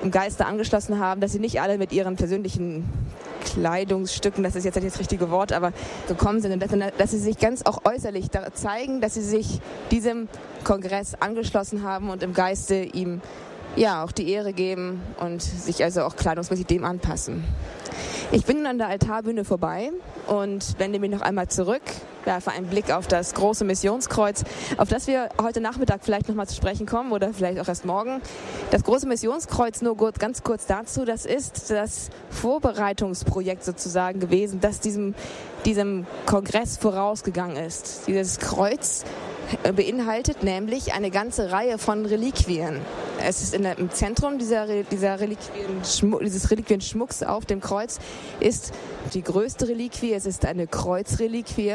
im Geiste angeschlossen haben, dass sie nicht alle mit ihren persönlichen Kleidungsstücken, das ist jetzt nicht das richtige Wort, aber gekommen sind und dass, sie sich ganz auch äußerlich zeigen, dass sie sich diesem Kongress angeschlossen haben und im Geiste ihm ja auch die Ehre geben und sich also auch kleidungsmäßig dem anpassen. Ich bin an der Altarbühne vorbei und wende mich noch einmal zurück, werfe einen Blick auf das große Missionskreuz, auf das wir heute Nachmittag vielleicht noch mal zu sprechen kommen oder vielleicht auch erst morgen. Das große Missionskreuz, nur ganz kurz dazu, das ist das Vorbereitungsprojekt sozusagen gewesen, das diesem, diesem Kongress vorausgegangen ist. Dieses Kreuz beinhaltet nämlich eine ganze Reihe von Reliquien. Es ist der, im Zentrum dieser, dieser Reliquien, dieses Reliquienschmucks auf dem Kreuz ist die größte Reliquie. Es ist eine Kreuzreliquie.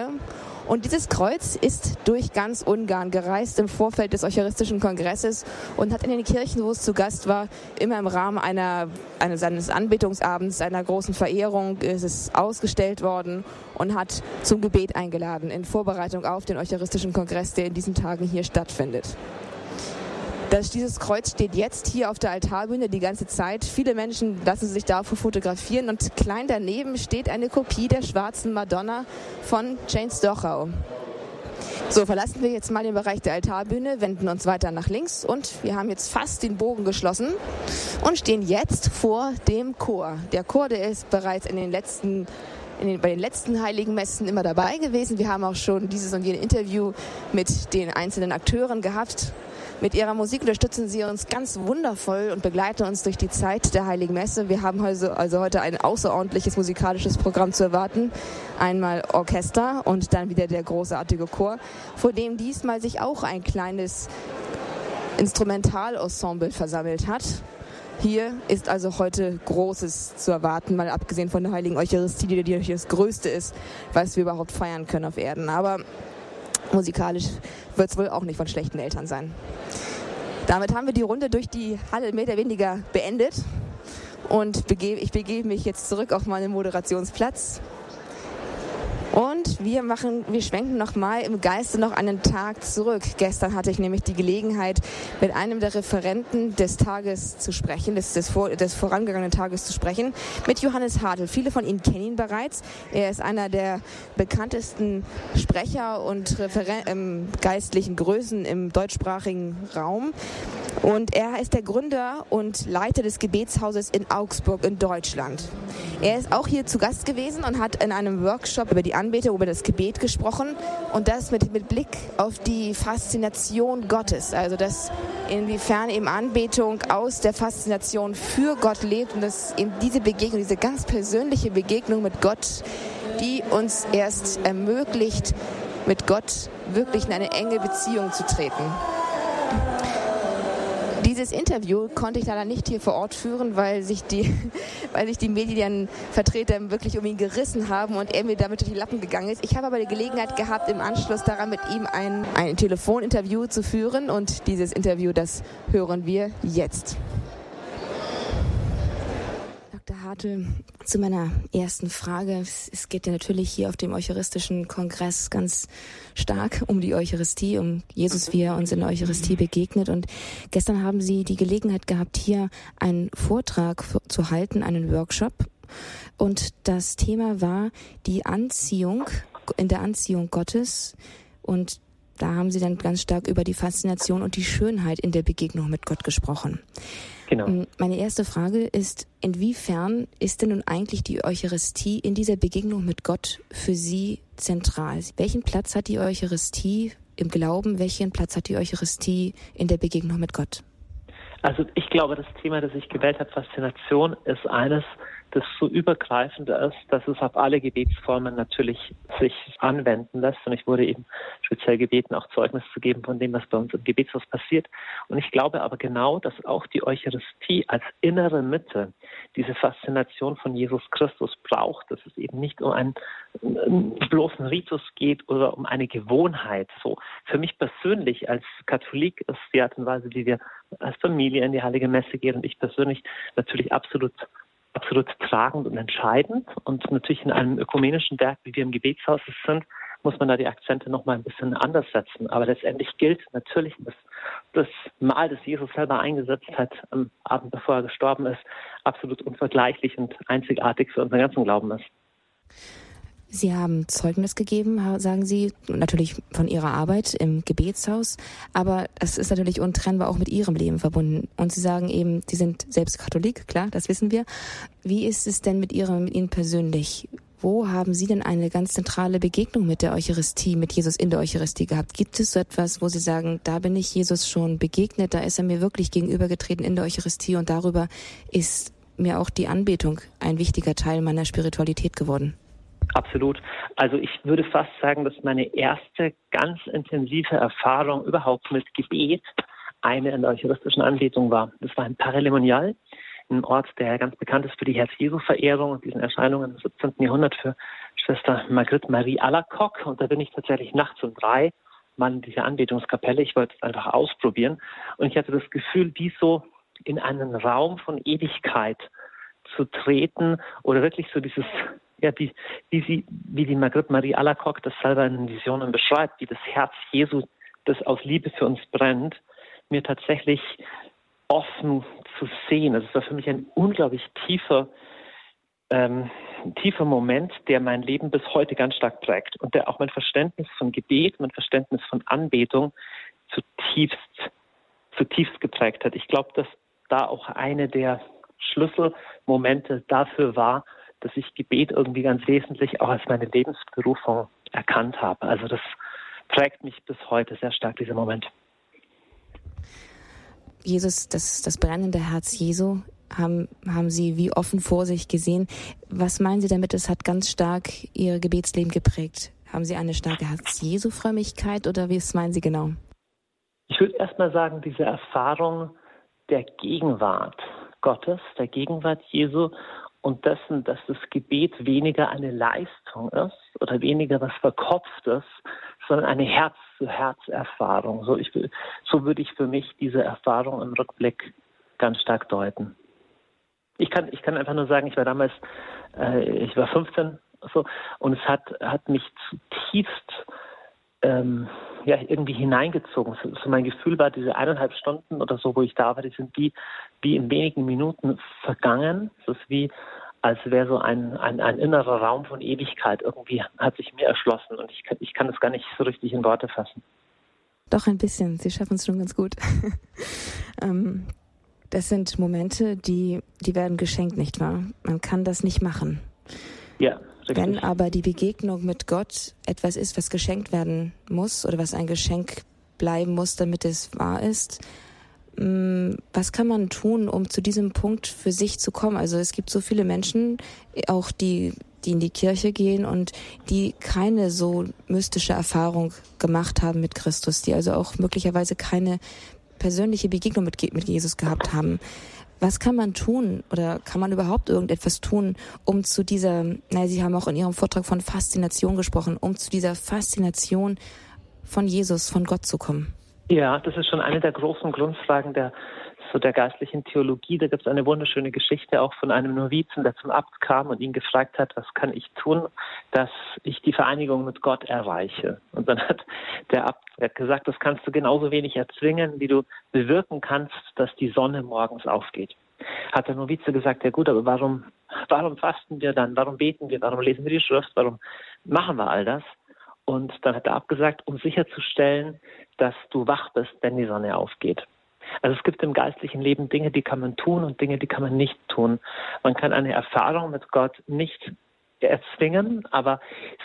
Und dieses Kreuz ist durch ganz Ungarn gereist im Vorfeld des Eucharistischen Kongresses und hat in den Kirchen, wo es zu Gast war, immer im Rahmen einer, eines, eines Anbetungsabends, einer großen Verehrung, ist es ausgestellt worden und hat zum Gebet eingeladen in Vorbereitung auf den Eucharistischen Kongress, der in diesen Tagen hier stattfindet. Das, dieses Kreuz steht jetzt hier auf der Altarbühne die ganze Zeit. Viele Menschen lassen sich dafür fotografieren und klein daneben steht eine Kopie der schwarzen Madonna von James Dochau. So, verlassen wir jetzt mal den Bereich der Altarbühne, wenden uns weiter nach links und wir haben jetzt fast den Bogen geschlossen und stehen jetzt vor dem Chor. Der Chor, der ist bereits in den letzten den, bei den letzten Heiligen Messen immer dabei gewesen. Wir haben auch schon dieses und jenes Interview mit den einzelnen Akteuren gehabt. Mit ihrer Musik unterstützen sie uns ganz wundervoll und begleiten uns durch die Zeit der Heiligen Messe. Wir haben also, also heute ein außerordentliches musikalisches Programm zu erwarten. Einmal Orchester und dann wieder der großartige Chor, vor dem diesmal sich auch ein kleines Instrumentalensemble versammelt hat. Hier ist also heute Großes zu erwarten, mal abgesehen von der Heiligen Eucharistie, die natürlich das Größte ist, was wir überhaupt feiern können auf Erden. Aber musikalisch wird es wohl auch nicht von schlechten Eltern sein. Damit haben wir die Runde durch die Halle mehr oder weniger beendet. Und ich begebe mich jetzt zurück auf meinen Moderationsplatz. Und wir machen, wir schwenken nochmal im Geiste noch einen Tag zurück. Gestern hatte ich nämlich die Gelegenheit, mit einem der Referenten des Tages zu sprechen, des, des, vor, des vorangegangenen Tages zu sprechen, mit Johannes Hartl. Viele von Ihnen kennen ihn bereits. Er ist einer der bekanntesten Sprecher und Referen ähm, geistlichen Größen im deutschsprachigen Raum. Und er ist der Gründer und Leiter des Gebetshauses in Augsburg in Deutschland. Er ist auch hier zu Gast gewesen und hat in einem Workshop über die Anbetung, über das Gebet gesprochen und das mit, mit Blick auf die Faszination Gottes. Also dass inwiefern eben Anbetung aus der Faszination für Gott lebt und dass eben diese Begegnung, diese ganz persönliche Begegnung mit Gott, die uns erst ermöglicht, mit Gott wirklich in eine enge Beziehung zu treten. Dieses Interview konnte ich leider nicht hier vor Ort führen, weil sich die, weil sich die Medienvertreter wirklich um ihn gerissen haben und er mir damit durch die Lappen gegangen ist. Ich habe aber die Gelegenheit gehabt, im Anschluss daran mit ihm ein, ein Telefoninterview zu führen und dieses Interview, das hören wir jetzt. Hartl, zu meiner ersten Frage. Es geht ja natürlich hier auf dem Eucharistischen Kongress ganz stark um die Eucharistie, um Jesus, wie er uns in der Eucharistie begegnet. Und gestern haben Sie die Gelegenheit gehabt, hier einen Vortrag zu halten, einen Workshop. Und das Thema war die Anziehung, in der Anziehung Gottes und da haben Sie dann ganz stark über die Faszination und die Schönheit in der Begegnung mit Gott gesprochen. Genau. Ähm, meine erste Frage ist, inwiefern ist denn nun eigentlich die Eucharistie in dieser Begegnung mit Gott für Sie zentral? Welchen Platz hat die Eucharistie im Glauben? Welchen Platz hat die Eucharistie in der Begegnung mit Gott? Also ich glaube, das Thema, das ich gewählt habe, Faszination, ist eines, das so übergreifend ist, dass es auf alle Gebetsformen natürlich sich anwenden lässt. Und ich wurde eben speziell gebeten, auch Zeugnis zu geben von dem, was bei uns im Gebetshaus passiert. Und ich glaube aber genau, dass auch die Eucharistie als innere Mitte diese Faszination von Jesus Christus braucht, dass es eben nicht um einen, bloßen Ritus geht oder um eine Gewohnheit. So für mich persönlich als Katholik ist die Art und Weise, wie wir als Familie in die Heilige Messe gehen und ich persönlich natürlich absolut absolut tragend und entscheidend. Und natürlich in einem ökumenischen Werk, wie wir im Gebetshaus sind, muss man da die Akzente noch mal ein bisschen anders setzen. Aber letztendlich gilt natürlich das, das Mal, das Jesus selber eingesetzt hat am Abend, bevor er gestorben ist, absolut unvergleichlich und einzigartig für unseren ganzen Glauben ist. Sie haben Zeugnis gegeben, sagen Sie, natürlich von Ihrer Arbeit im Gebetshaus, aber es ist natürlich untrennbar auch mit Ihrem Leben verbunden. Und Sie sagen eben, Sie sind selbst Katholik, klar, das wissen wir. Wie ist es denn mit, Ihrem, mit Ihnen persönlich? Wo haben Sie denn eine ganz zentrale Begegnung mit der Eucharistie, mit Jesus in der Eucharistie gehabt? Gibt es so etwas, wo Sie sagen, da bin ich Jesus schon begegnet, da ist er mir wirklich gegenübergetreten in der Eucharistie und darüber ist mir auch die Anbetung ein wichtiger Teil meiner Spiritualität geworden? Absolut. Also ich würde fast sagen, dass meine erste ganz intensive Erfahrung überhaupt mit Gebet eine in der eucharistischen Anbetung war. Das war ein Paralemonial, ein Ort, der ganz bekannt ist für die Herz-Jesu-Verehrung und diesen Erscheinungen im 17. Jahrhundert für Schwester Margrit Marie Alacock. Und da bin ich tatsächlich nachts um drei mal in diese Anbetungskapelle. Ich wollte es einfach ausprobieren. Und ich hatte das Gefühl, wie so in einen Raum von Ewigkeit zu treten oder wirklich so dieses ja, wie, wie, sie, wie die Margrit Marie Alacock das selber in Visionen beschreibt, wie das Herz Jesu, das aus Liebe für uns brennt, mir tatsächlich offen zu sehen. Das war für mich ein unglaublich tiefer, ähm, tiefer Moment, der mein Leben bis heute ganz stark prägt und der auch mein Verständnis von Gebet, mein Verständnis von Anbetung zutiefst, zutiefst geprägt hat. Ich glaube, dass da auch eine der Schlüsselmomente dafür war, dass ich Gebet irgendwie ganz wesentlich auch als meine Lebensberufung erkannt habe. Also das prägt mich bis heute sehr stark, dieser Moment. Jesus, das, das brennende Herz Jesu, haben, haben Sie wie offen vor sich gesehen. Was meinen Sie damit, es hat ganz stark Ihr Gebetsleben geprägt? Haben Sie eine starke Herz-Jesu-Frömmigkeit oder wie meinen Sie genau? Ich würde erst mal sagen, diese Erfahrung der Gegenwart Gottes, der Gegenwart Jesu und dessen, dass das Gebet weniger eine Leistung ist oder weniger was Verkopftes, sondern eine Herz-zu-Herz-Erfahrung. So, so würde ich für mich diese Erfahrung im Rückblick ganz stark deuten. Ich kann, ich kann einfach nur sagen, ich war damals, äh, ich war 15 so, und es hat, hat mich zutiefst ähm, ja, irgendwie hineingezogen. So, so, mein Gefühl war, diese eineinhalb Stunden oder so, wo ich da war, die sind wie, wie in wenigen Minuten vergangen. Es ist wie, als wäre so ein, ein, ein innerer Raum von Ewigkeit irgendwie hat sich mir erschlossen und ich kann, ich kann das gar nicht so richtig in Worte fassen. Doch ein bisschen. Sie schaffen es schon ganz gut. ähm, das sind Momente, die, die werden geschenkt, nicht wahr? Man kann das nicht machen. Ja. Wenn aber die Begegnung mit Gott etwas ist, was geschenkt werden muss oder was ein Geschenk bleiben muss, damit es wahr ist, mm, was kann man tun, um zu diesem Punkt für sich zu kommen? Also es gibt so viele Menschen, auch die, die in die Kirche gehen und die keine so mystische Erfahrung gemacht haben mit Christus, die also auch möglicherweise keine persönliche Begegnung mit, mit Jesus gehabt haben. Was kann man tun oder kann man überhaupt irgendetwas tun, um zu dieser, naja, Sie haben auch in Ihrem Vortrag von Faszination gesprochen, um zu dieser Faszination von Jesus, von Gott zu kommen? Ja, das ist schon eine der großen Grundfragen der so der geistlichen Theologie. Da gibt es eine wunderschöne Geschichte auch von einem Novizen, der zum Abt kam und ihn gefragt hat, was kann ich tun, dass ich die Vereinigung mit Gott erreiche. Und dann hat der Abt gesagt, das kannst du genauso wenig erzwingen, wie du bewirken kannst, dass die Sonne morgens aufgeht. Hat der Novize gesagt, ja gut, aber warum, warum fasten wir dann? Warum beten wir? Warum lesen wir die Schrift? Warum machen wir all das? Und dann hat er abgesagt, um sicherzustellen, dass du wach bist, wenn die Sonne aufgeht. Also es gibt im geistlichen Leben Dinge, die kann man tun und Dinge, die kann man nicht tun. Man kann eine Erfahrung mit Gott nicht erzwingen, aber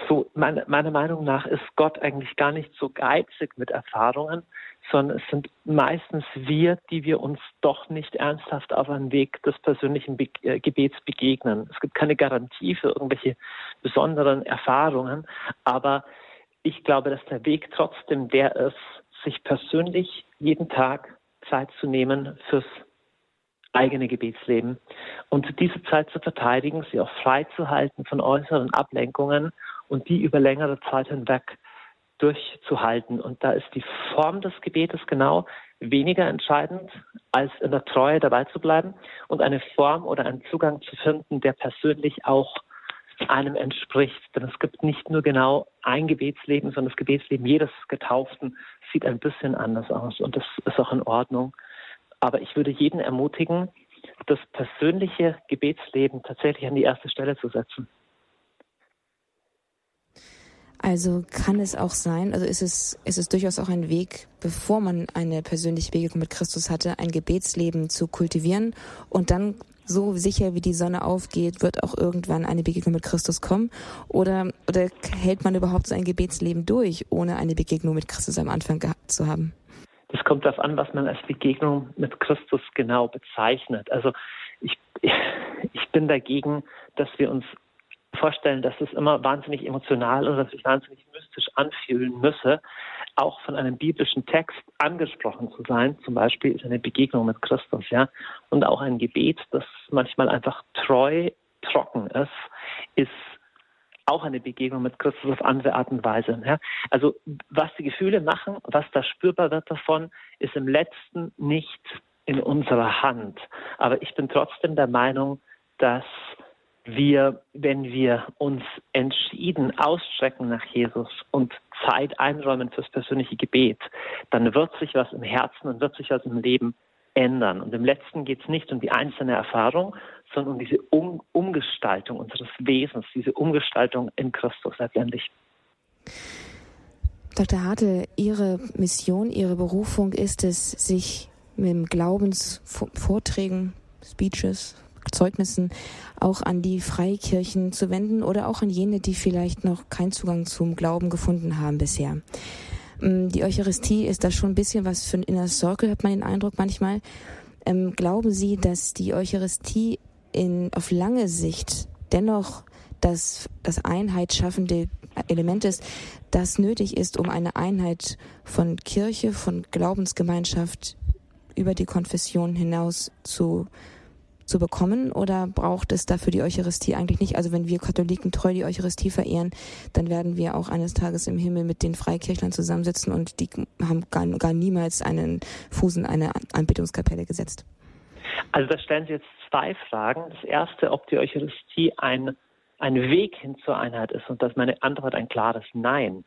so meine, meiner Meinung nach ist Gott eigentlich gar nicht so geizig mit Erfahrungen, sondern es sind meistens wir, die wir uns doch nicht ernsthaft auf einen Weg des persönlichen Be äh, Gebets begegnen. Es gibt keine Garantie für irgendwelche besonderen Erfahrungen, aber ich glaube, dass der Weg trotzdem der ist, sich persönlich jeden Tag Zeit zu nehmen fürs eigene Gebetsleben und diese Zeit zu verteidigen, sie auch frei zu halten von äußeren Ablenkungen und die über längere Zeit hinweg durchzuhalten. Und da ist die Form des Gebetes genau weniger entscheidend, als in der Treue dabei zu bleiben und eine Form oder einen Zugang zu finden, der persönlich auch einem entspricht. Denn es gibt nicht nur genau ein Gebetsleben, sondern das Gebetsleben jedes Getauften sieht ein bisschen anders aus und das ist auch in Ordnung. Aber ich würde jeden ermutigen, das persönliche Gebetsleben tatsächlich an die erste Stelle zu setzen. Also kann es auch sein, also ist es, ist es durchaus auch ein Weg, bevor man eine persönliche Begegnung mit Christus hatte, ein Gebetsleben zu kultivieren und dann so sicher wie die Sonne aufgeht, wird auch irgendwann eine Begegnung mit Christus kommen? Oder, oder hält man überhaupt so ein Gebetsleben durch, ohne eine Begegnung mit Christus am Anfang gehabt zu haben? Das kommt darauf an, was man als Begegnung mit Christus genau bezeichnet. Also ich, ich bin dagegen, dass wir uns vorstellen, dass es immer wahnsinnig emotional oder sich wahnsinnig mystisch anfühlen müsse, auch von einem biblischen Text angesprochen zu sein. Zum Beispiel ist eine Begegnung mit Christus, ja, und auch ein Gebet, das manchmal einfach treu, trocken ist, ist auch eine Begegnung mit Christus auf andere Art und Weise. Ja. Also was die Gefühle machen, was da spürbar wird davon, ist im letzten nicht in unserer Hand. Aber ich bin trotzdem der Meinung, dass wir, wenn wir uns entschieden ausstrecken nach Jesus und Zeit einräumen fürs persönliche Gebet, dann wird sich was im Herzen und wird sich was im Leben ändern. Und im letzten geht es nicht um die einzelne Erfahrung, sondern um diese um Umgestaltung unseres Wesens, diese Umgestaltung in Christus letztendlich. Dr. Hartl, Ihre Mission, Ihre Berufung ist es, sich mit Glaubensvorträgen, Speeches, Zeugnissen auch an die Freikirchen zu wenden oder auch an jene, die vielleicht noch keinen Zugang zum Glauben gefunden haben bisher. Mm, die Eucharistie ist da schon ein bisschen was für ein Inner Circle, hat man den Eindruck manchmal. Ähm, glauben Sie, dass die Eucharistie in, auf lange Sicht dennoch das, das Einheit schaffende Element ist, das nötig ist, um eine Einheit von Kirche, von Glaubensgemeinschaft über die Konfession hinaus zu, zu bekommen? Oder braucht es dafür die Eucharistie eigentlich nicht? Also wenn wir Katholiken treu die Eucharistie verehren, dann werden wir auch eines Tages im Himmel mit den Freikirchlern zusammensitzen und die haben gar, gar niemals einen Fuß in eine Anbetungskapelle gesetzt. Also da stellen Sie jetzt zwei Fragen. Das erste, ob die Eucharistie ein, ein Weg hin zur Einheit ist. Und das ist meine Antwort ein klares Nein.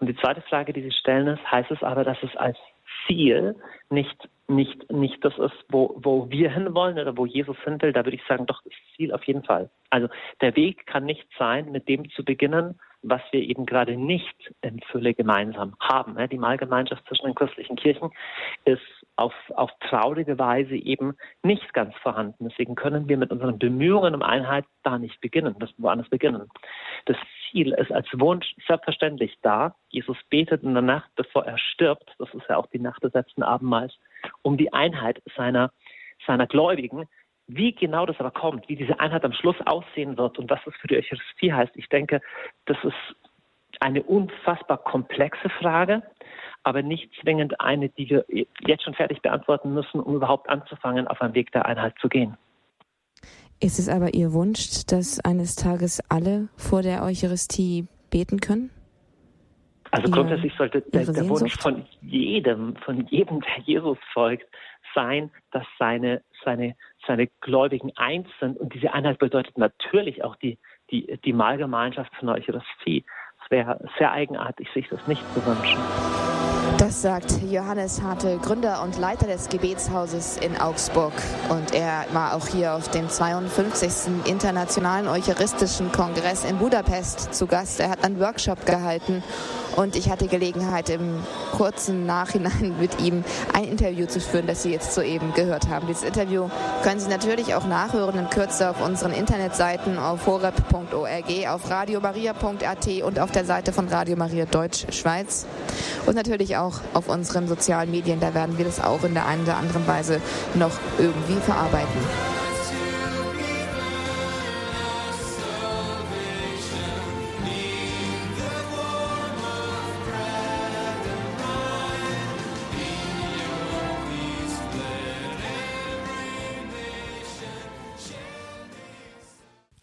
Und die zweite Frage, die Sie stellen, ist, heißt es aber, dass es als Ziel nicht, nicht, nicht das ist, wo, wo wir hinwollen oder wo Jesus hin will, da würde ich sagen, doch das Ziel auf jeden Fall. Also der Weg kann nicht sein, mit dem zu beginnen, was wir eben gerade nicht in Fülle gemeinsam haben. Die Mahlgemeinschaft zwischen den christlichen Kirchen ist auf, auf traurige Weise eben nicht ganz vorhanden. Deswegen können wir mit unseren Bemühungen um Einheit da nicht beginnen, müssen woanders beginnen. Das Ziel ist als Wunsch selbstverständlich da. Jesus betet in der Nacht, bevor er stirbt, das ist ja auch die Nacht des letzten Abendmahls, um die Einheit seiner, seiner Gläubigen. Wie genau das aber kommt, wie diese Einheit am Schluss aussehen wird und was das für die Eucharistie heißt, ich denke, das ist eine unfassbar komplexe Frage, aber nicht zwingend eine, die wir jetzt schon fertig beantworten müssen, um überhaupt anzufangen, auf einen Weg der Einheit zu gehen. Ist es aber Ihr Wunsch, dass eines Tages alle vor der Eucharistie beten können? Also grundsätzlich sollte der, der Wunsch von jedem, von jedem, der Jesus folgt, sein, dass seine, seine, seine Gläubigen eins sind. Und diese Einheit bedeutet natürlich auch die, die, die Mahlgemeinschaft von der Eucharistie. Es wäre sehr eigenartig, sich das nicht zu wünschen. Das sagt Johannes Hartl, Gründer und Leiter des Gebetshauses in Augsburg. Und er war auch hier auf dem 52. Internationalen Eucharistischen Kongress in Budapest zu Gast. Er hat einen Workshop gehalten und ich hatte Gelegenheit, im kurzen Nachhinein mit ihm ein Interview zu führen, das Sie jetzt soeben gehört haben. Dieses Interview können Sie natürlich auch nachhören in Kürze auf unseren Internetseiten auf horeb.org, auf radiomaria.at und auf der Seite von Radio Maria Deutsch Schweiz. Und natürlich auch auf unseren sozialen Medien. Da werden wir das auch in der einen oder anderen Weise noch irgendwie verarbeiten.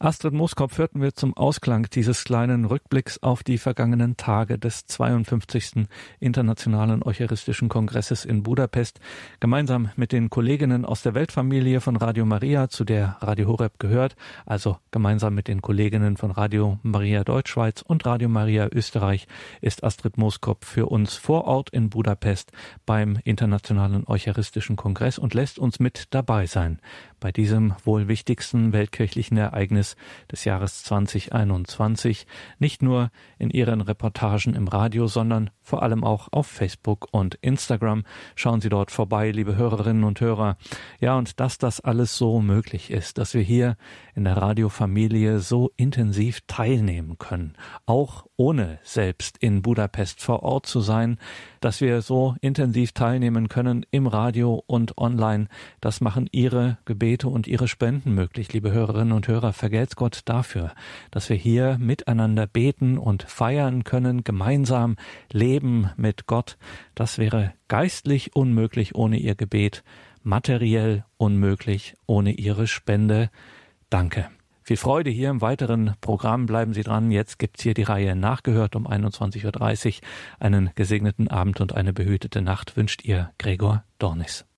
Astrid Moskop hörten wir zum Ausklang dieses kleinen Rückblicks auf die vergangenen Tage des 52. Internationalen Eucharistischen Kongresses in Budapest, gemeinsam mit den Kolleginnen aus der Weltfamilie von Radio Maria, zu der Radio Horeb gehört, also gemeinsam mit den Kolleginnen von Radio Maria Deutschschweiz und Radio Maria Österreich, ist Astrid Moskop für uns vor Ort in Budapest beim Internationalen Eucharistischen Kongress und lässt uns mit dabei sein bei diesem wohl wichtigsten weltkirchlichen Ereignis des Jahres 2021, nicht nur in ihren Reportagen im Radio, sondern vor allem auch auf Facebook und Instagram. Schauen Sie dort vorbei, liebe Hörerinnen und Hörer. Ja, und dass das alles so möglich ist, dass wir hier in der Radiofamilie so intensiv teilnehmen können, auch ohne selbst in Budapest vor Ort zu sein, dass wir so intensiv teilnehmen können im Radio und online. Das machen Ihre Gebete und Ihre Spenden möglich, liebe Hörerinnen und Hörer. Vergelt's Gott dafür, dass wir hier miteinander beten und feiern können, gemeinsam leben mit Gott. Das wäre geistlich unmöglich ohne Ihr Gebet, materiell unmöglich ohne Ihre Spende. Danke. Viel Freude hier im weiteren Programm. Bleiben Sie dran. Jetzt gibt's hier die Reihe nachgehört um 21.30 Uhr. Einen gesegneten Abend und eine behütete Nacht wünscht Ihr Gregor Dornis.